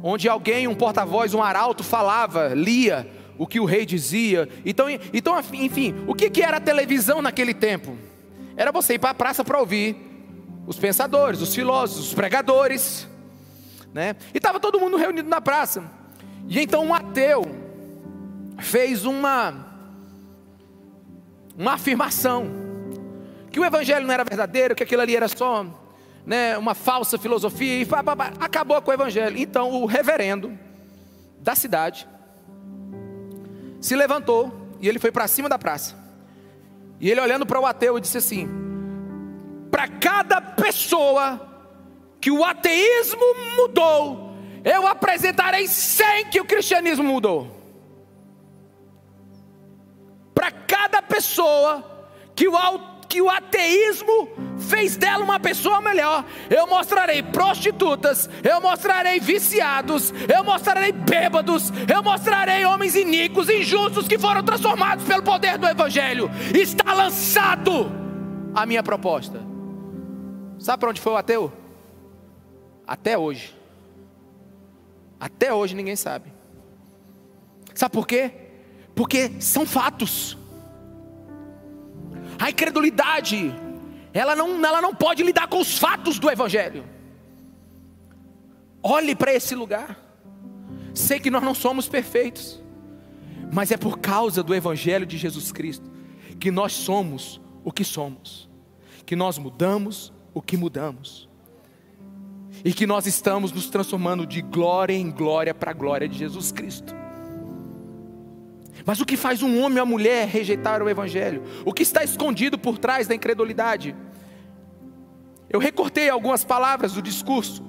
onde alguém, um porta-voz, um arauto falava, lia o que o rei dizia. Então, então enfim, o que, que era a televisão naquele tempo? Era você ir para a praça para ouvir os pensadores, os filósofos, os pregadores, né? E estava todo mundo reunido na praça. E então um ateu fez uma uma afirmação que o evangelho não era verdadeiro, que aquilo ali era só né, uma falsa filosofia e pá, pá, pá, acabou com o evangelho. Então o reverendo da cidade se levantou e ele foi para cima da praça. E ele olhando para o ateu disse assim: para cada pessoa que o ateísmo mudou, eu apresentarei 100 que o cristianismo mudou. Para cada pessoa que o que o ateísmo fez dela uma pessoa melhor. Eu mostrarei prostitutas, eu mostrarei viciados, eu mostrarei bêbados, eu mostrarei homens iníquos, injustos que foram transformados pelo poder do Evangelho. Está lançado a minha proposta. Sabe para onde foi o ateu? Até hoje. Até hoje ninguém sabe. Sabe por quê? Porque são fatos. A incredulidade, ela não, ela não pode lidar com os fatos do Evangelho. Olhe para esse lugar. Sei que nós não somos perfeitos, mas é por causa do Evangelho de Jesus Cristo que nós somos o que somos, que nós mudamos o que mudamos, e que nós estamos nos transformando de glória em glória para a glória de Jesus Cristo. Mas o que faz um homem ou uma mulher rejeitar o Evangelho? O que está escondido por trás da incredulidade? Eu recortei algumas palavras do discurso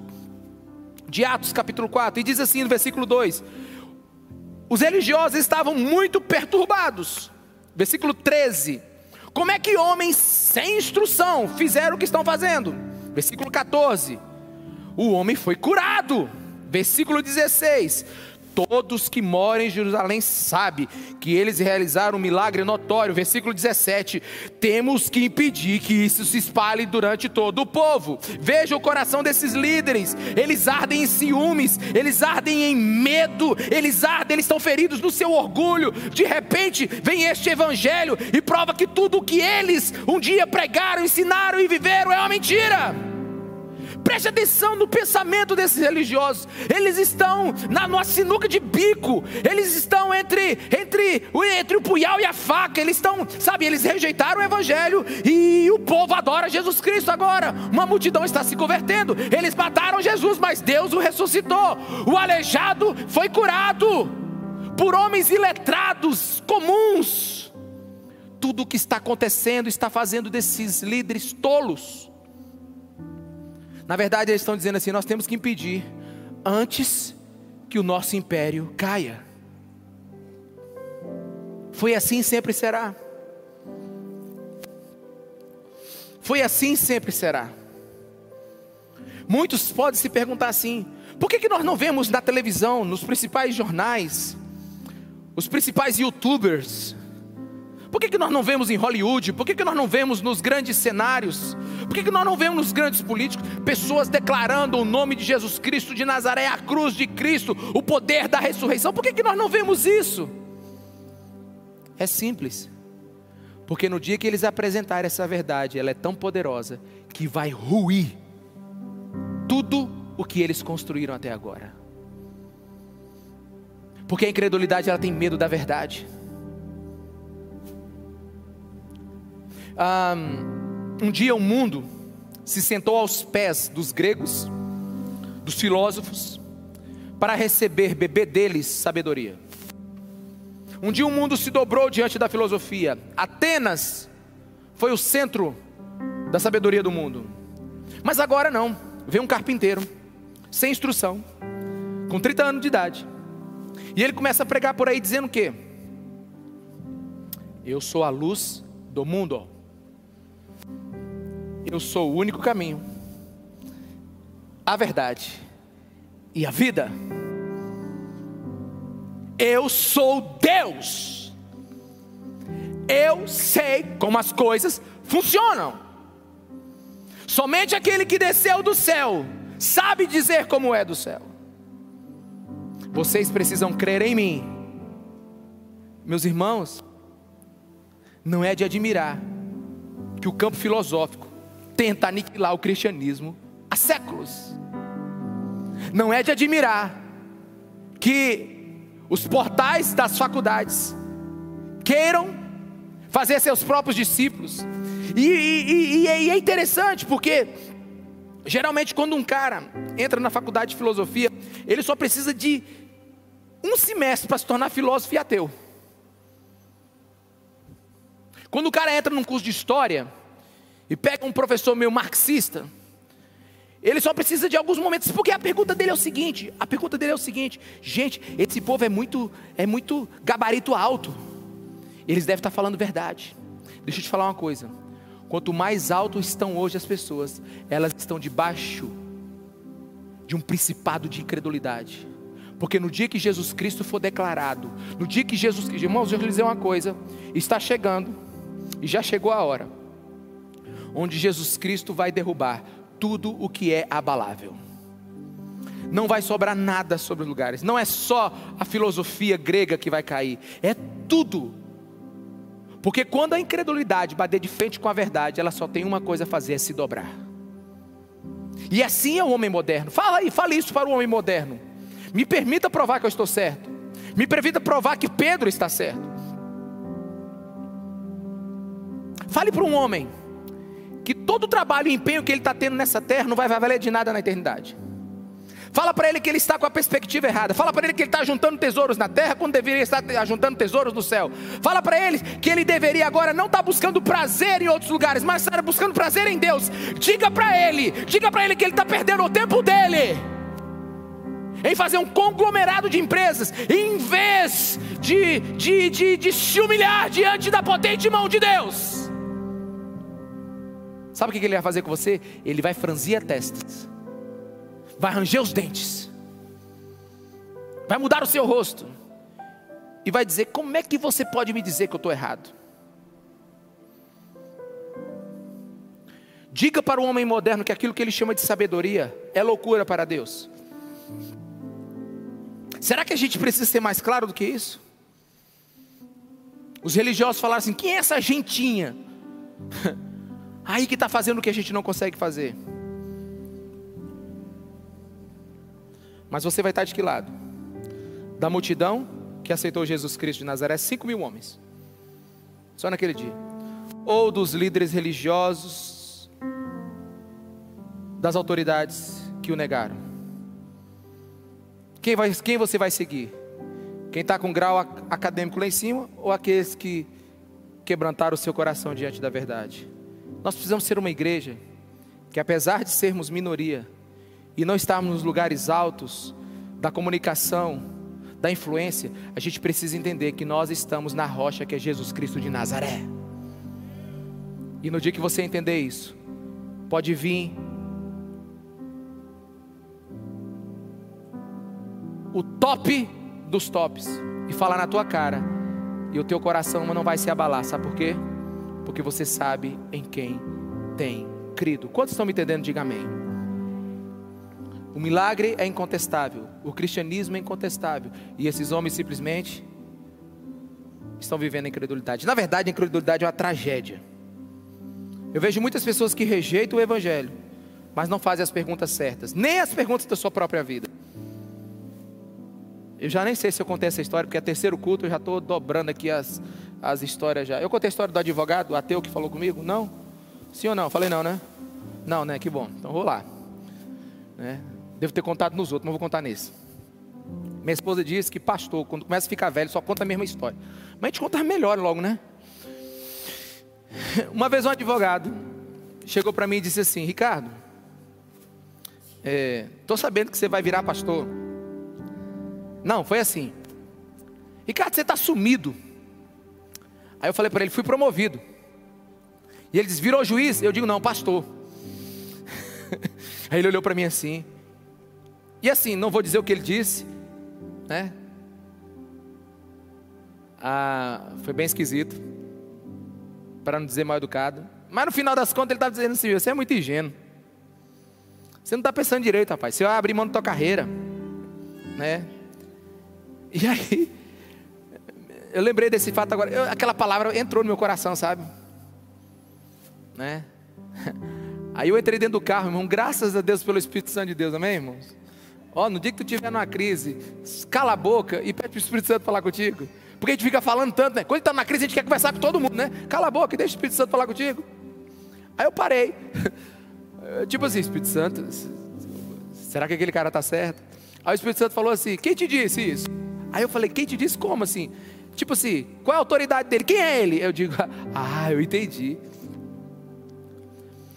de Atos capítulo 4, e diz assim no versículo 2: Os religiosos estavam muito perturbados. Versículo 13: Como é que homens sem instrução fizeram o que estão fazendo? Versículo 14: O homem foi curado. Versículo 16: Todos que moram em Jerusalém sabem que eles realizaram um milagre notório. Versículo 17: Temos que impedir que isso se espalhe durante todo o povo. Veja o coração desses líderes: eles ardem em ciúmes, eles ardem em medo, eles ardem, eles estão feridos no seu orgulho. De repente, vem este evangelho e prova que tudo o que eles um dia pregaram, ensinaram e viveram é uma mentira. Preste atenção no pensamento desses religiosos. Eles estão na numa sinuca de bico. Eles estão entre entre entre o punhal e a faca. Eles estão, sabe, eles rejeitaram o evangelho e o povo adora Jesus Cristo agora. Uma multidão está se convertendo. Eles mataram Jesus, mas Deus o ressuscitou. O aleijado foi curado por homens iletrados comuns. Tudo o que está acontecendo está fazendo desses líderes tolos. Na verdade, eles estão dizendo assim: nós temos que impedir antes que o nosso império caia. Foi assim sempre será. Foi assim sempre será. Muitos podem se perguntar assim: por que, que nós não vemos na televisão, nos principais jornais, os principais youtubers, por que, que nós não vemos em Hollywood? Por que, que nós não vemos nos grandes cenários? Por que, que nós não vemos nos grandes políticos pessoas declarando o nome de Jesus Cristo de Nazaré, a cruz de Cristo, o poder da ressurreição? Por que, que nós não vemos isso? É simples. Porque no dia que eles apresentarem essa verdade, ela é tão poderosa que vai ruir tudo o que eles construíram até agora. Porque a incredulidade ela tem medo da verdade. Um, um dia o mundo se sentou aos pés dos gregos, dos filósofos, para receber, beber deles sabedoria. Um dia o mundo se dobrou diante da filosofia. Atenas foi o centro da sabedoria do mundo. Mas agora não. Vem um carpinteiro, sem instrução, com 30 anos de idade. E ele começa a pregar por aí dizendo o quê? Eu sou a luz do mundo. Eu sou o único caminho, a verdade e a vida. Eu sou Deus. Eu sei como as coisas funcionam. Somente aquele que desceu do céu sabe dizer como é do céu. Vocês precisam crer em mim. Meus irmãos, não é de admirar que o campo filosófico tenta aniquilar o cristianismo há séculos. Não é de admirar que os portais das faculdades queiram fazer seus próprios discípulos. E, e, e, e, é interessante porque geralmente quando um cara entra na faculdade de filosofia, ele só precisa de um semestre para se tornar filósofo e ateu. Quando o cara entra num curso de história, e pega um professor meio marxista, ele só precisa de alguns momentos, porque a pergunta dele é o seguinte: a pergunta dele é o seguinte, gente, esse povo é muito, é muito gabarito alto. Eles devem estar falando verdade. Deixa eu te falar uma coisa: quanto mais alto estão hoje as pessoas, elas estão debaixo de um principado de incredulidade. Porque no dia que Jesus Cristo for declarado, no dia que Jesus, irmãos, eu lhe dizer uma coisa: está chegando, e já chegou a hora onde Jesus Cristo vai derrubar tudo o que é abalável. Não vai sobrar nada sobre os lugares. Não é só a filosofia grega que vai cair, é tudo. Porque quando a incredulidade bater de frente com a verdade, ela só tem uma coisa a fazer: é se dobrar. E assim é o homem moderno. Fala aí, fale isso para o homem moderno. Me permita provar que eu estou certo. Me permita provar que Pedro está certo. Fale para um homem que todo o trabalho e empenho que ele está tendo nessa terra não vai valer de nada na eternidade. Fala para ele que ele está com a perspectiva errada. Fala para ele que ele está juntando tesouros na terra quando deveria estar juntando tesouros no céu. Fala para ele que ele deveria agora não estar tá buscando prazer em outros lugares, mas estar buscando prazer em Deus. Diga para ele, diga para ele que ele está perdendo o tempo dele em fazer um conglomerado de empresas, em vez de, de, de, de se humilhar diante da potente mão de Deus. Sabe o que ele vai fazer com você? Ele vai franzir a testa, vai ranger os dentes, vai mudar o seu rosto e vai dizer: Como é que você pode me dizer que eu estou errado? Diga para o homem moderno que aquilo que ele chama de sabedoria é loucura para Deus. Será que a gente precisa ser mais claro do que isso? Os religiosos falaram assim: quem é essa gentinha? [laughs] Aí que está fazendo o que a gente não consegue fazer. Mas você vai estar de que lado? Da multidão que aceitou Jesus Cristo de Nazaré, 5 mil homens. Só naquele dia. Ou dos líderes religiosos, das autoridades que o negaram. Quem, vai, quem você vai seguir? Quem está com grau acadêmico lá em cima ou aqueles que quebrantaram o seu coração diante da verdade? Nós precisamos ser uma igreja que, apesar de sermos minoria e não estarmos nos lugares altos da comunicação, da influência, a gente precisa entender que nós estamos na rocha que é Jesus Cristo de Nazaré. E no dia que você entender isso, pode vir o top dos tops e falar na tua cara, e o teu coração não vai se abalar, sabe por quê? Porque você sabe em quem tem crido. Quantos estão me entendendo? Diga amém. O milagre é incontestável, o cristianismo é incontestável, e esses homens simplesmente estão vivendo a incredulidade. Na verdade, a incredulidade é uma tragédia. Eu vejo muitas pessoas que rejeitam o evangelho, mas não fazem as perguntas certas, nem as perguntas da sua própria vida. Eu já nem sei se eu contei essa história, porque é terceiro culto, eu já estou dobrando aqui as, as histórias já. Eu contei a história do advogado, o ateu que falou comigo? Não? Sim ou não? Falei não, né? Não, né? Que bom. Então vou lá. Né? Devo ter contado nos outros, não vou contar nesse. Minha esposa disse que pastor, quando começa a ficar velho, só conta a mesma história. Mas a gente conta melhor logo, né? [laughs] Uma vez um advogado chegou para mim e disse assim: Ricardo, estou é, sabendo que você vai virar pastor. Não, foi assim. Ricardo, você está sumido. Aí eu falei para ele: fui promovido. E ele disse: virou juiz? Eu digo: não, pastor. [laughs] Aí ele olhou para mim assim. E assim, não vou dizer o que ele disse, né? Ah, foi bem esquisito, para não dizer mal educado. Mas no final das contas ele estava dizendo assim: você é muito ingênuo. Você não está pensando direito, rapaz. Você vai abrir mão da tua carreira, né? E aí, eu lembrei desse fato agora. Eu, aquela palavra entrou no meu coração, sabe? Né? [laughs] Aí eu entrei dentro do carro, irmão. Graças a Deus pelo Espírito Santo de Deus, amém, irmãos? Ó, no dia que tu tiver numa crise, cala a boca e pede para o Espírito Santo falar contigo. Porque a gente fica falando tanto, né? Quando está na crise, a gente quer conversar com todo mundo, né? Cala a boca e deixa o Espírito Santo falar contigo. Aí eu parei. [laughs] tipo assim, Espírito Santo, será que aquele cara está certo? Aí o Espírito Santo falou assim: quem te disse isso? Aí eu falei: quem te disse como assim? Tipo assim, qual é a autoridade dele? Quem é ele? Eu digo: [laughs] ah, eu entendi.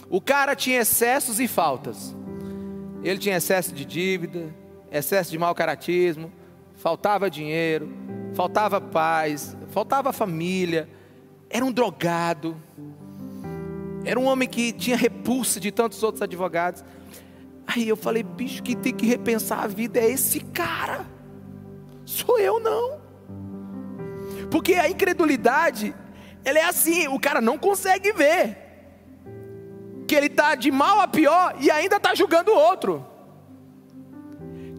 O cara tinha excessos e faltas. Ele tinha excesso de dívida, excesso de mau caratismo, faltava dinheiro, faltava paz, faltava família, era um drogado, era um homem que tinha repulsa de tantos outros advogados. Aí eu falei, bicho, que tem que repensar a vida é esse cara, sou eu não. Porque a incredulidade, ela é assim, o cara não consegue ver que ele está de mal a pior e ainda está julgando o outro.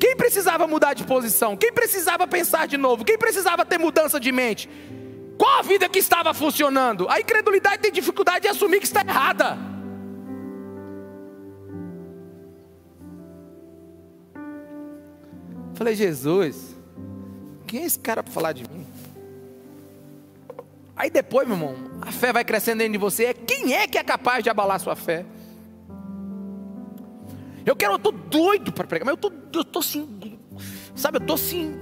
Quem precisava mudar de posição? Quem precisava pensar de novo? Quem precisava ter mudança de mente? Qual a vida que estava funcionando? A incredulidade tem dificuldade de assumir que está errada. Falei, Jesus, quem é esse cara para falar de mim? Aí depois, meu irmão, a fé vai crescendo dentro de você. Quem é que é capaz de abalar sua fé? Eu quero, eu estou doido para pregar, mas eu estou, eu tô assim, sabe, eu estou assim,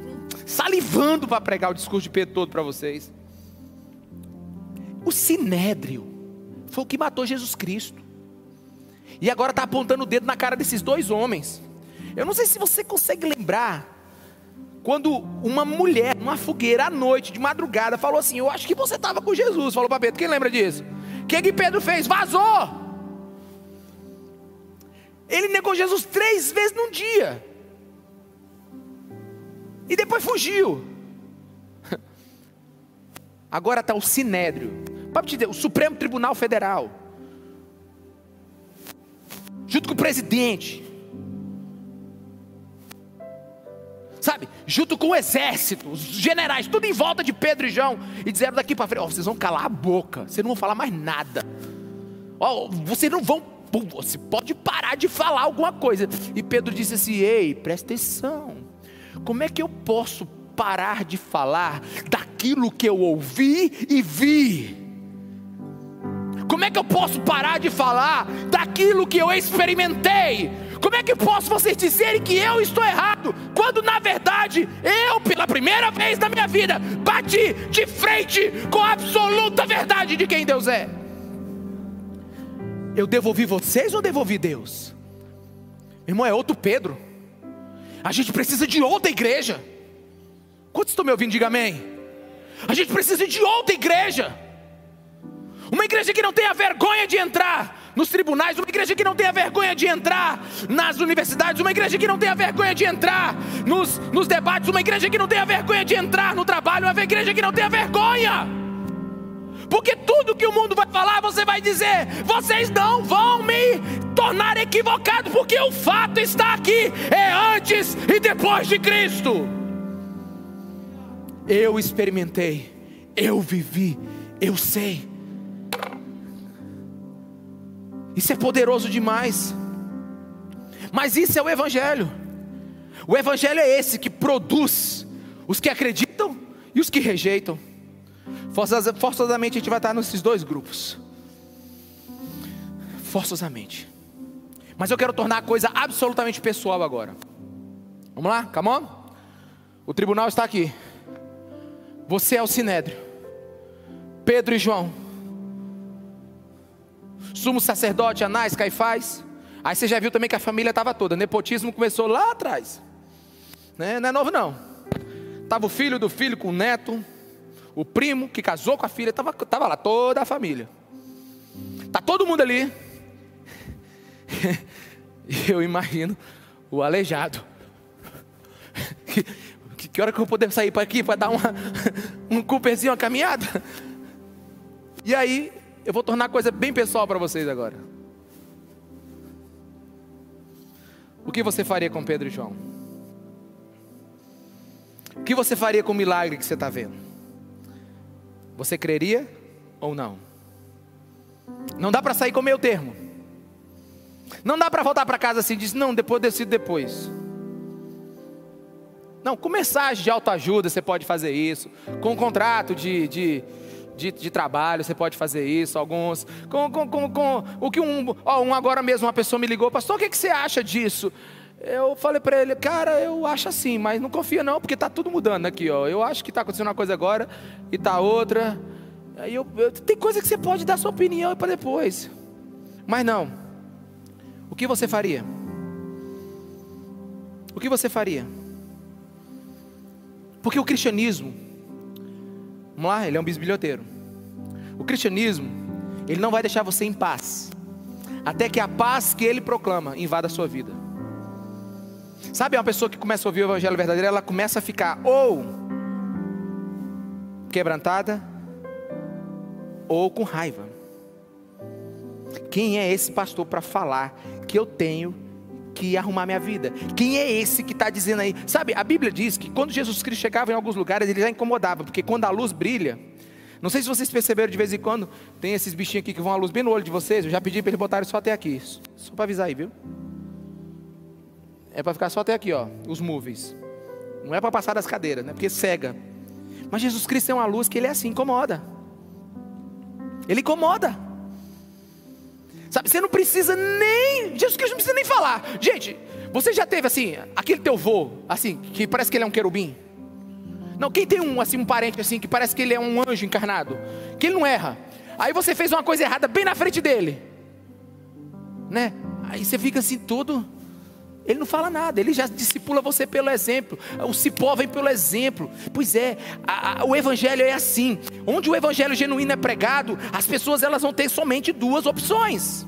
salivando para pregar o discurso de Pedro todo para vocês. O sinédrio foi o que matou Jesus Cristo. E agora está apontando o dedo na cara desses dois homens. Eu não sei se você consegue lembrar quando uma mulher, numa fogueira à noite, de madrugada, falou assim: Eu acho que você estava com Jesus. Falou para Pedro: Quem lembra disso? O que, que Pedro fez? Vazou. Ele negou Jesus três vezes num dia. E depois fugiu. [laughs] Agora está o Sinédrio. Pode te dizer, o Supremo Tribunal Federal. Junto com o presidente. Sabe, junto com o exército, os generais, tudo em volta de Pedro e João, e disseram daqui para frente: oh, vocês vão calar a boca, vocês não vão falar mais nada, oh, vocês não vão, você pode parar de falar alguma coisa. E Pedro disse assim: ei, presta atenção, como é que eu posso parar de falar daquilo que eu ouvi e vi? Como é que eu posso parar de falar daquilo que eu experimentei? Como é que posso vocês dizerem que eu estou errado, quando na verdade eu, pela primeira vez na minha vida, bati de frente com a absoluta verdade de quem Deus é? Eu devolvi vocês ou devolvi Deus? irmão, é outro Pedro. A gente precisa de outra igreja. Quantos estão me ouvindo? Diga amém. A gente precisa de outra igreja. Uma igreja que não tenha vergonha de entrar nos tribunais, uma igreja que não tenha vergonha de entrar nas universidades, uma igreja que não tenha vergonha de entrar nos, nos debates, uma igreja que não tenha vergonha de entrar no trabalho, uma igreja que não tenha vergonha. Porque tudo que o mundo vai falar, você vai dizer: vocês não vão me tornar equivocado, porque o fato está aqui, é antes e depois de Cristo. Eu experimentei, eu vivi, eu sei. Isso é poderoso demais. Mas isso é o Evangelho. O Evangelho é esse que produz Os que acreditam e os que rejeitam. Forçosamente a gente vai estar nesses dois grupos. Forçosamente. Mas eu quero tornar a coisa absolutamente pessoal agora. Vamos lá, come on? O tribunal está aqui. Você é o sinédrio. Pedro e João. Sumo sacerdote, Anás, Caifás. Aí você já viu também que a família estava toda. Nepotismo começou lá atrás. Né? Não é novo não. Tava o filho do filho com o neto, o primo que casou com a filha, tava, tava lá toda a família. Tá todo mundo ali. [laughs] Eu imagino o aleijado. [laughs] Que, que hora que eu vou poder sair para aqui para dar uma, [laughs] um Cooperzinho, uma caminhada? E aí, eu vou tornar a coisa bem pessoal para vocês agora. O que você faria com Pedro e João? O que você faria com o milagre que você está vendo? Você creria ou não? Não dá para sair com meio termo. Não dá para voltar para casa assim e dizer, não, depois decido depois. Não, com mensagem de autoajuda você pode fazer isso. Com contrato de, de, de, de, trabalho você pode fazer isso. Alguns. Com, com, com, com o que um, ó, um agora mesmo, uma pessoa me ligou, pastor, o que, que você acha disso? Eu falei para ele, cara, eu acho assim, mas não confia não, porque está tudo mudando aqui, ó. Eu acho que está acontecendo uma coisa agora e está outra. Aí eu, eu, tem coisa que você pode dar sua opinião para depois. Mas não. O que você faria? O que você faria? Porque o cristianismo, vamos lá, ele é um bisbilhoteiro. O cristianismo, ele não vai deixar você em paz, até que a paz que ele proclama invada a sua vida. Sabe, uma pessoa que começa a ouvir o evangelho verdadeiro, ela começa a ficar ou quebrantada ou com raiva. Quem é esse pastor para falar que eu tenho que arrumar minha vida? Quem é esse que está dizendo aí? Sabe, a Bíblia diz que quando Jesus Cristo chegava em alguns lugares, ele já incomodava, porque quando a luz brilha, não sei se vocês perceberam de vez em quando, tem esses bichinhos aqui que vão a luz bem no olho de vocês, eu já pedi para eles botarem só até aqui, só para avisar aí, viu? É para ficar só até aqui, ó, os movies. Não é para passar das cadeiras, né? Porque cega. Mas Jesus Cristo é uma luz que ele é assim, incomoda. Ele incomoda. Sabe, você não precisa nem. Jesus Cristo não precisa nem falar. Gente, você já teve assim, aquele teu vô, assim, que parece que ele é um querubim? Não, quem tem um assim, um parente assim, que parece que ele é um anjo encarnado, que ele não erra. Aí você fez uma coisa errada bem na frente dele. Né? Aí você fica assim todo ele não fala nada, ele já discipula você pelo exemplo. O cipó vem pelo exemplo. Pois é, a, a, o evangelho é assim. Onde o evangelho genuíno é pregado, as pessoas elas vão ter somente duas opções.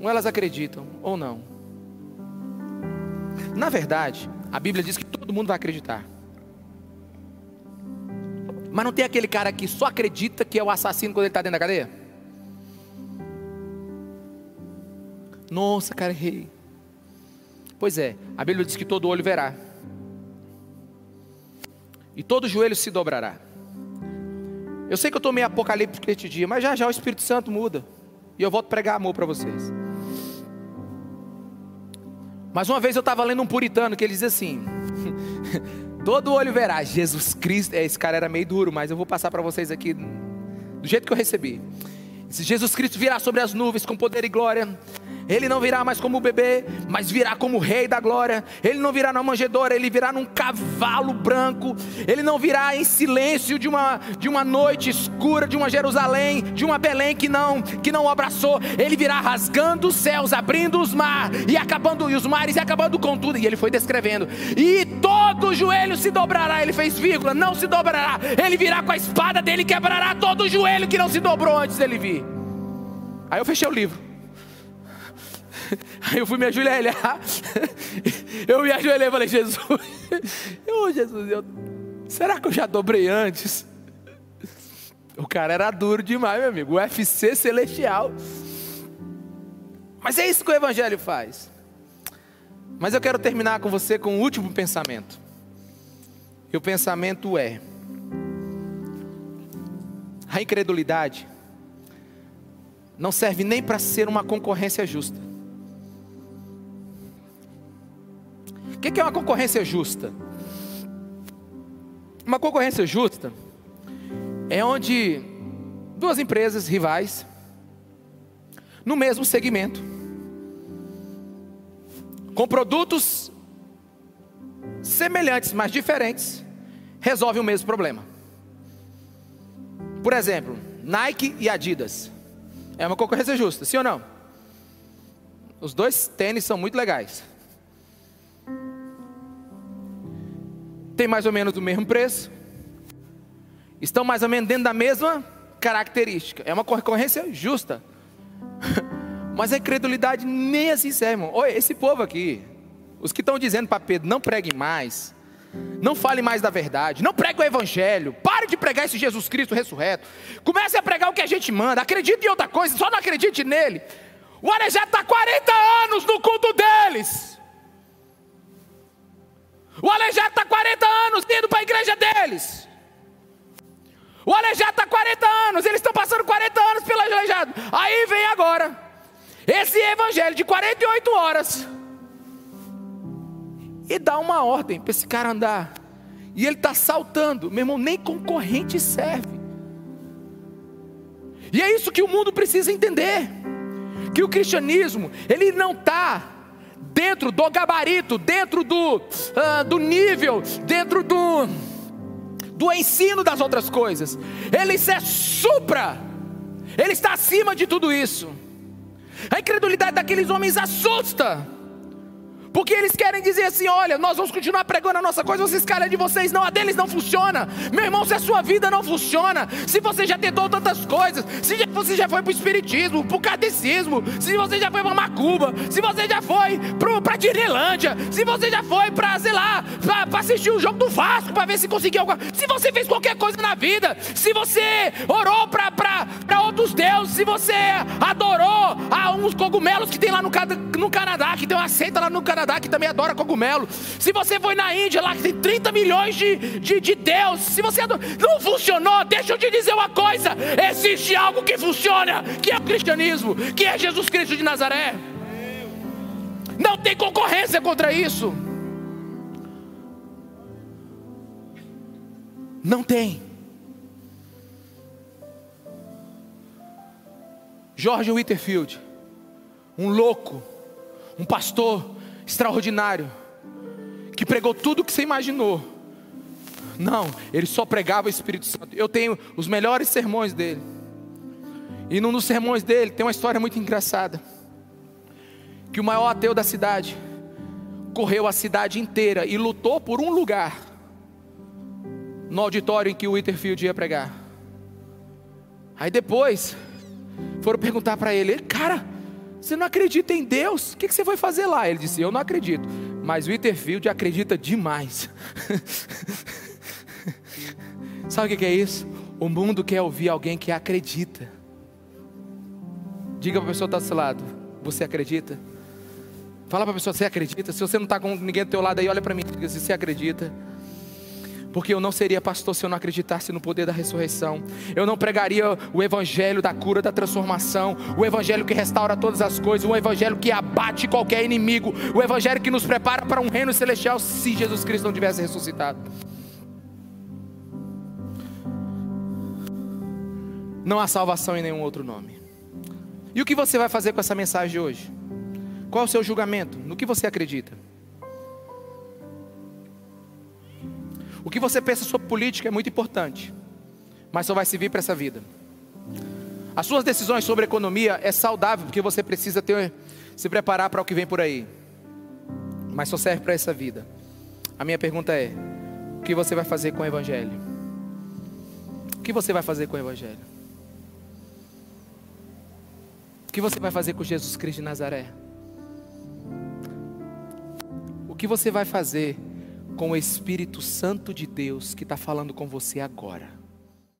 Ou elas acreditam ou não. Na verdade, a Bíblia diz que todo mundo vai acreditar. Mas não tem aquele cara que só acredita que é o assassino quando ele está dentro da cadeia? Nossa, cara, errei. Pois é, a Bíblia diz que todo olho verá, e todo joelho se dobrará. Eu sei que eu estou meio apocalíptico este dia, mas já já o Espírito Santo muda, e eu volto a pregar amor para vocês. Mas uma vez eu estava lendo um puritano que ele diz assim: [laughs] todo olho verá, Jesus Cristo. É, esse cara era meio duro, mas eu vou passar para vocês aqui do jeito que eu recebi. Jesus Cristo virá sobre as nuvens com poder e glória ele não virá mais como bebê, mas virá como rei da glória. Ele não virá na manjedoura, ele virá num cavalo branco. Ele não virá em silêncio de uma, de uma noite escura, de uma Jerusalém, de uma Belém que não, que não abraçou. Ele virá rasgando os céus, abrindo os mares e acabando e os mares e acabando com tudo. E ele foi descrevendo. E todo joelho se dobrará. Ele fez vírgula, não se dobrará. Ele virá com a espada dele quebrará todo joelho que não se dobrou antes dele vir. Aí eu fechei o livro. [laughs] Aí eu fui me ajoelhar. [laughs] Eu me ajoelhei e falei, Jesus, [laughs] eu, Jesus, eu, será que eu já dobrei antes? O cara era duro demais, meu amigo. UFC celestial. Mas é isso que o Evangelho faz. Mas eu quero terminar com você com o um último pensamento. E o pensamento é: a incredulidade não serve nem para ser uma concorrência justa. O que é uma concorrência justa? Uma concorrência justa é onde duas empresas rivais, no mesmo segmento, com produtos semelhantes, mas diferentes, resolvem o mesmo problema. Por exemplo, Nike e Adidas. É uma concorrência justa, sim ou não? Os dois tênis são muito legais. Tem mais ou menos o mesmo preço. Estão mais ou menos dentro da mesma característica. É uma concorrência justa. [laughs] Mas a incredulidade nem assim serve, irmão. Oi, esse povo aqui, os que estão dizendo para Pedro, não pregue mais, não fale mais da verdade, não pregue o evangelho, pare de pregar esse Jesus Cristo ressurreto, comece a pregar o que a gente manda, acredite em outra coisa, só não acredite nele. O Aleijado está 40 anos no culto deles. O Aleijado está 40 anos indo para a igreja deles. O Aleijado está 40 anos, eles estão passando 40 anos pelo Aleijado. Aí vem agora, esse evangelho de 48 horas e dá uma ordem para esse cara andar. E ele está saltando, meu irmão, nem concorrente serve. E é isso que o mundo precisa entender: que o cristianismo, ele não está dentro do gabarito, dentro do, uh, do nível, dentro do, do ensino das outras coisas. Ele é supra, ele está acima de tudo isso. A incredulidade daqueles homens assusta. Porque eles querem dizer assim: olha, nós vamos continuar pregando a nossa coisa, vocês caras de vocês não, a deles não funciona. Meu irmão, se a sua vida não funciona, se você já tentou tantas coisas, se você já foi para o Espiritismo, para o Catecismo, se você já foi para Macuba, se você já foi para Disneylândia, se você já foi para, sei lá, para assistir o jogo do Vasco, para ver se conseguiu alguma se você fez qualquer coisa na vida, se você orou para outros deuses, se você adorou a uns cogumelos que tem lá no, no Canadá, que tem uma seita lá no Canadá Canadá que também adora cogumelo. Se você foi na Índia, lá que tem 30 milhões de, de, de Deus. Se você adora... não funcionou, deixa eu te dizer uma coisa: existe algo que funciona, que é o cristianismo, que é Jesus Cristo de Nazaré. Não tem concorrência contra isso. Não tem. George Whitfield, um louco, um pastor extraordinário, que pregou tudo o que você imaginou. Não, ele só pregava o Espírito Santo. Eu tenho os melhores sermões dele. E num dos sermões dele tem uma história muito engraçada. Que o maior ateu da cidade correu a cidade inteira e lutou por um lugar no auditório em que o Winterfield ia pregar. Aí depois foram perguntar para ele, cara, você não acredita em Deus? O que você foi fazer lá? Ele disse: Eu não acredito. Mas o Winterfield acredita demais. [laughs] Sabe o que é isso? O mundo quer ouvir alguém que acredita. Diga para a pessoa que está do seu lado: Você acredita? Fala para a pessoa: Você acredita? Se você não está com ninguém do teu lado aí, olha para mim e diga: Você acredita? Porque eu não seria pastor se eu não acreditasse no poder da ressurreição. Eu não pregaria o evangelho da cura, da transformação, o evangelho que restaura todas as coisas, o evangelho que abate qualquer inimigo, o evangelho que nos prepara para um reino celestial se Jesus Cristo não tivesse ressuscitado. Não há salvação em nenhum outro nome. E o que você vai fazer com essa mensagem hoje? Qual é o seu julgamento? No que você acredita? O que você pensa sobre política é muito importante, mas só vai servir para essa vida. As suas decisões sobre economia é saudável, porque você precisa ter, se preparar para o que vem por aí, mas só serve para essa vida. A minha pergunta é: o que você vai fazer com o Evangelho? O que você vai fazer com o Evangelho? O que você vai fazer com Jesus Cristo de Nazaré? O que você vai fazer com o Espírito Santo de Deus que está falando com você agora.